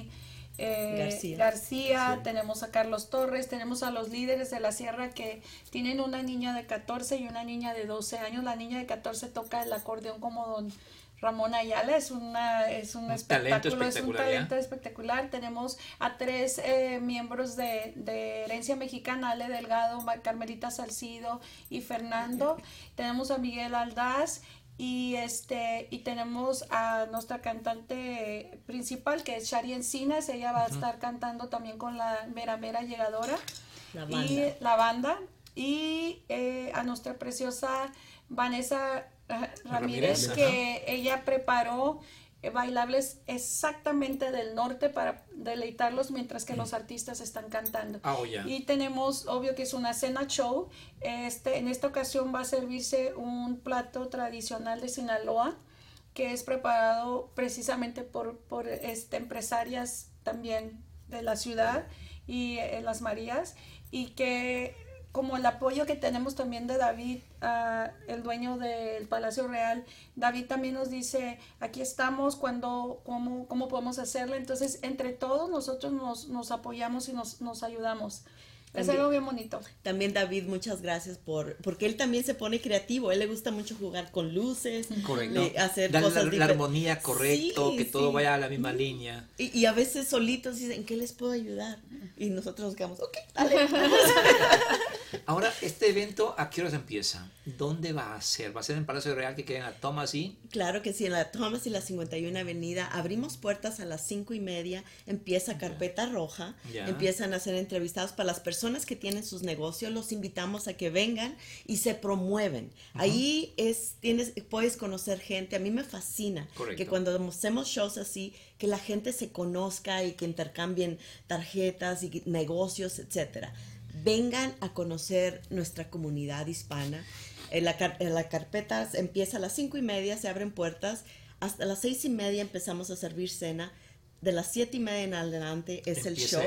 eh, García, tenemos a Carlos Torres, tenemos a los líderes de la sierra que tienen una niña de 14 y una niña de 12 años. La niña de 14 toca el acordeón como don Ramón Ayala, es, una, es un, espectáculo, es un talento espectacular. Tenemos a tres eh, miembros de, de, Herencia Mexicana, Ale Delgado, Carmelita Salcido y Fernando. Tenemos a Miguel Aldaz y este y tenemos a nuestra cantante principal que es Shari Encinas. Ella va a estar cantando también con la mera mera llegadora. La banda. y la banda. Y eh, a nuestra preciosa Vanessa eh, Ramírez, que ella preparó bailables exactamente del norte para deleitarlos mientras que los artistas están cantando. Ah, oh, y tenemos, obvio que es una cena show. Este, en esta ocasión va a servirse un plato tradicional de Sinaloa que es preparado precisamente por, por este, empresarias también de la ciudad y en eh, las Marías y que como el apoyo que tenemos también de David, el dueño del Palacio Real, David también nos dice, aquí estamos, cuando, cómo, cómo podemos hacerlo. Entonces, entre todos nosotros nos, nos apoyamos y nos, nos ayudamos es algo bien bonito. También David, muchas gracias por, porque él también se pone creativo, él le gusta mucho jugar con luces, correcto. hacer cosas la, la, armonía correcto, que todo vaya a la misma línea. Y, y, a veces solitos dicen, ¿qué les puedo ayudar? Y nosotros nos quedamos, ok, dale. Ahora, este evento, ¿a qué horas empieza? ¿Dónde va a ser? ¿Va a ser en Palacio Real que queda en la Thomas y? Claro que sí, en la Thomas y la 51 Avenida. Abrimos puertas a las cinco y media, empieza carpeta roja, empiezan a ser entrevistados para las personas personas que tienen sus negocios, los invitamos a que vengan y se promueven. Ahí es, tienes, puedes conocer gente. A mí me fascina que cuando hacemos shows así, que la gente se conozca y que intercambien tarjetas y negocios, etcétera. Vengan a conocer nuestra comunidad hispana. En la, en la carpeta empieza a las cinco y media, se abren puertas. Hasta las seis y media empezamos a servir cena de las siete y media en adelante es el show,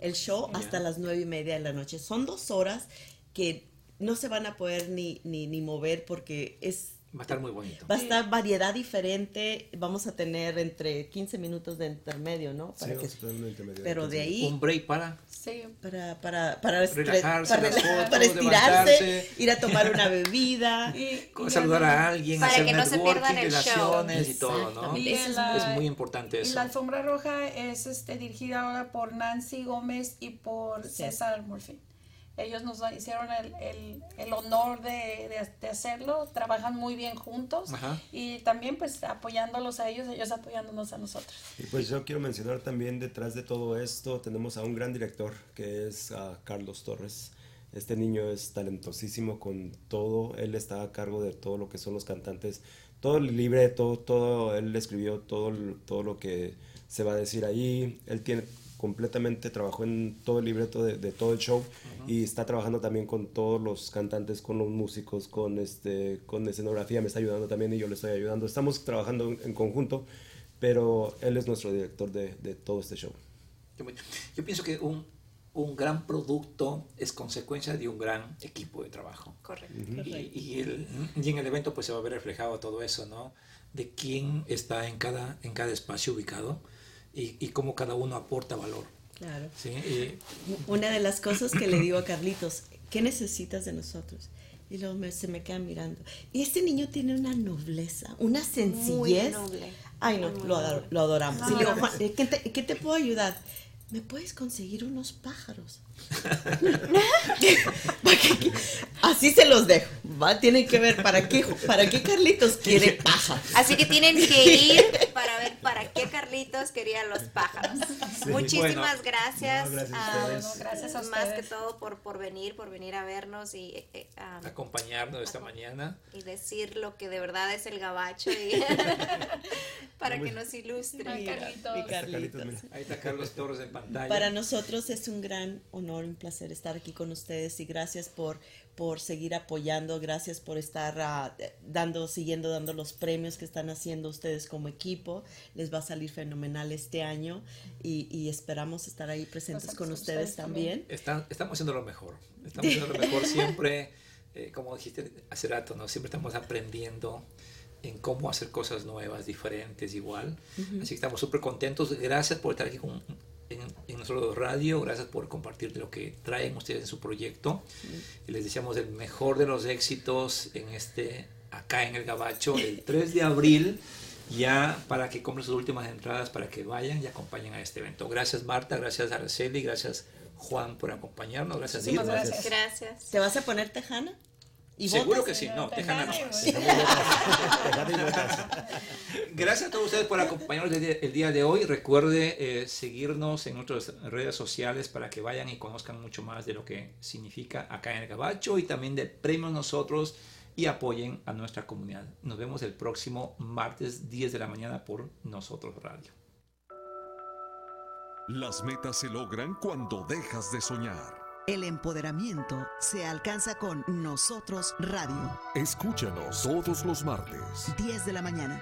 el show. hasta las nueve y media de la noche. Son dos horas que no se van a poder ni, ni, ni mover porque es Va a estar muy bonito. Va a estar variedad diferente. Vamos a tener entre 15 minutos de intermedio, ¿no? Para sí, que, intermedio pero de ahí. Un break para. Sí. Para, para, para, relajarse, para, para estirarse, ir a tomar una bebida. y, saludar a alguien, para hacer que no se pierdan el show. y todo, ¿no? Y es, es, muy importante eso. Y la alfombra roja es este, dirigida ahora por Nancy Gómez y por César Murphy. Ellos nos hicieron el, el, honor de, de, hacerlo, trabajan muy bien juntos y también pues apoyándolos a ellos, ellos apoyándonos a nosotros. Y pues yo quiero mencionar también detrás de todo esto tenemos a un gran director que es Carlos Torres. Este niño es talentosísimo con todo, él está a cargo de todo lo que son los cantantes, todo el libreto, todo, él escribió todo, todo lo que se va a decir ahí, él tiene completamente trabajó en todo el libreto de, todo el show y está trabajando también con todos los cantantes, con los músicos, con este, con escenografía, me está ayudando también y yo le estoy ayudando. Estamos trabajando en conjunto, pero él es nuestro director de, de todo este show. Yo pienso que un, un, gran producto es consecuencia de un gran equipo de trabajo. Correcto. y, y, el, y, en el evento pues se va a ver reflejado todo eso, ¿no? De quién está en cada, en cada espacio ubicado y, y cómo cada uno aporta valor. Claro. ¿sí? Una de las cosas que le digo a Carlitos, ¿qué necesitas de nosotros? Y luego se me queda mirando. Y este niño tiene una nobleza, una sencillez. Muy noble. Ay, no, lo, lo, adoramos. y digo, Juan, ¿qué te, ¿qué te puedo ayudar? ¿me puedes conseguir unos pájaros? Así se los dejo, ¿va? Tienen que ver para qué, para qué Carlitos quiere pájaros. Así que tienen que ir para ver para qué Carlitos quería los pájaros. Muchísimas gracias. gracias, a, Más que todo por, por venir, por venir a vernos y eh, eh, acompañarnos esta mañana. Y decir lo que de verdad es el gabacho para que nos ilustre. Carlitos. Ahí está Carlos Torres en pantalla. Para nosotros es un gran honor, un placer estar aquí con ustedes y gracias por, por seguir apoyando, gracias por estar ah, dando, siguiendo dando los premios que están haciendo ustedes como equipo. Les va a salir fenomenal este año y, esperamos estar ahí presentes con ustedes, también. estamos haciendo lo mejor, estamos haciendo lo mejor siempre, eh, como dijiste hace rato, ¿no? siempre estamos aprendiendo en cómo hacer cosas nuevas, diferentes, igual. Así que estamos súper contentos. Gracias por estar aquí con, en, en, nuestro radio. Gracias por compartir lo que traen ustedes en su proyecto. Y les deseamos el mejor de los éxitos en este, acá en el Gabacho, el 3 de abril, ya para que compren sus últimas entradas, para que vayan y acompañen a este evento. Gracias Marta, gracias Araceli, gracias Juan por acompañarnos. Gracias Irma. Gracias. gracias. ¿Te vas a poner tejana? Seguro que sí, no, Tejana no. Gracias a todos ustedes por acompañarnos el día de hoy. Recuerde eh, seguirnos en nuestras redes sociales para que vayan y conozcan mucho más de lo que significa acá en el Gabacho y también de premios nosotros y apoyen a nuestra comunidad. Nos vemos el próximo martes 10 de la mañana por Nosotros Radio. Las metas se logran cuando dejas de soñar. El empoderamiento se alcanza con Nosotros Radio. Escúchanos todos los martes. 10 de la mañana.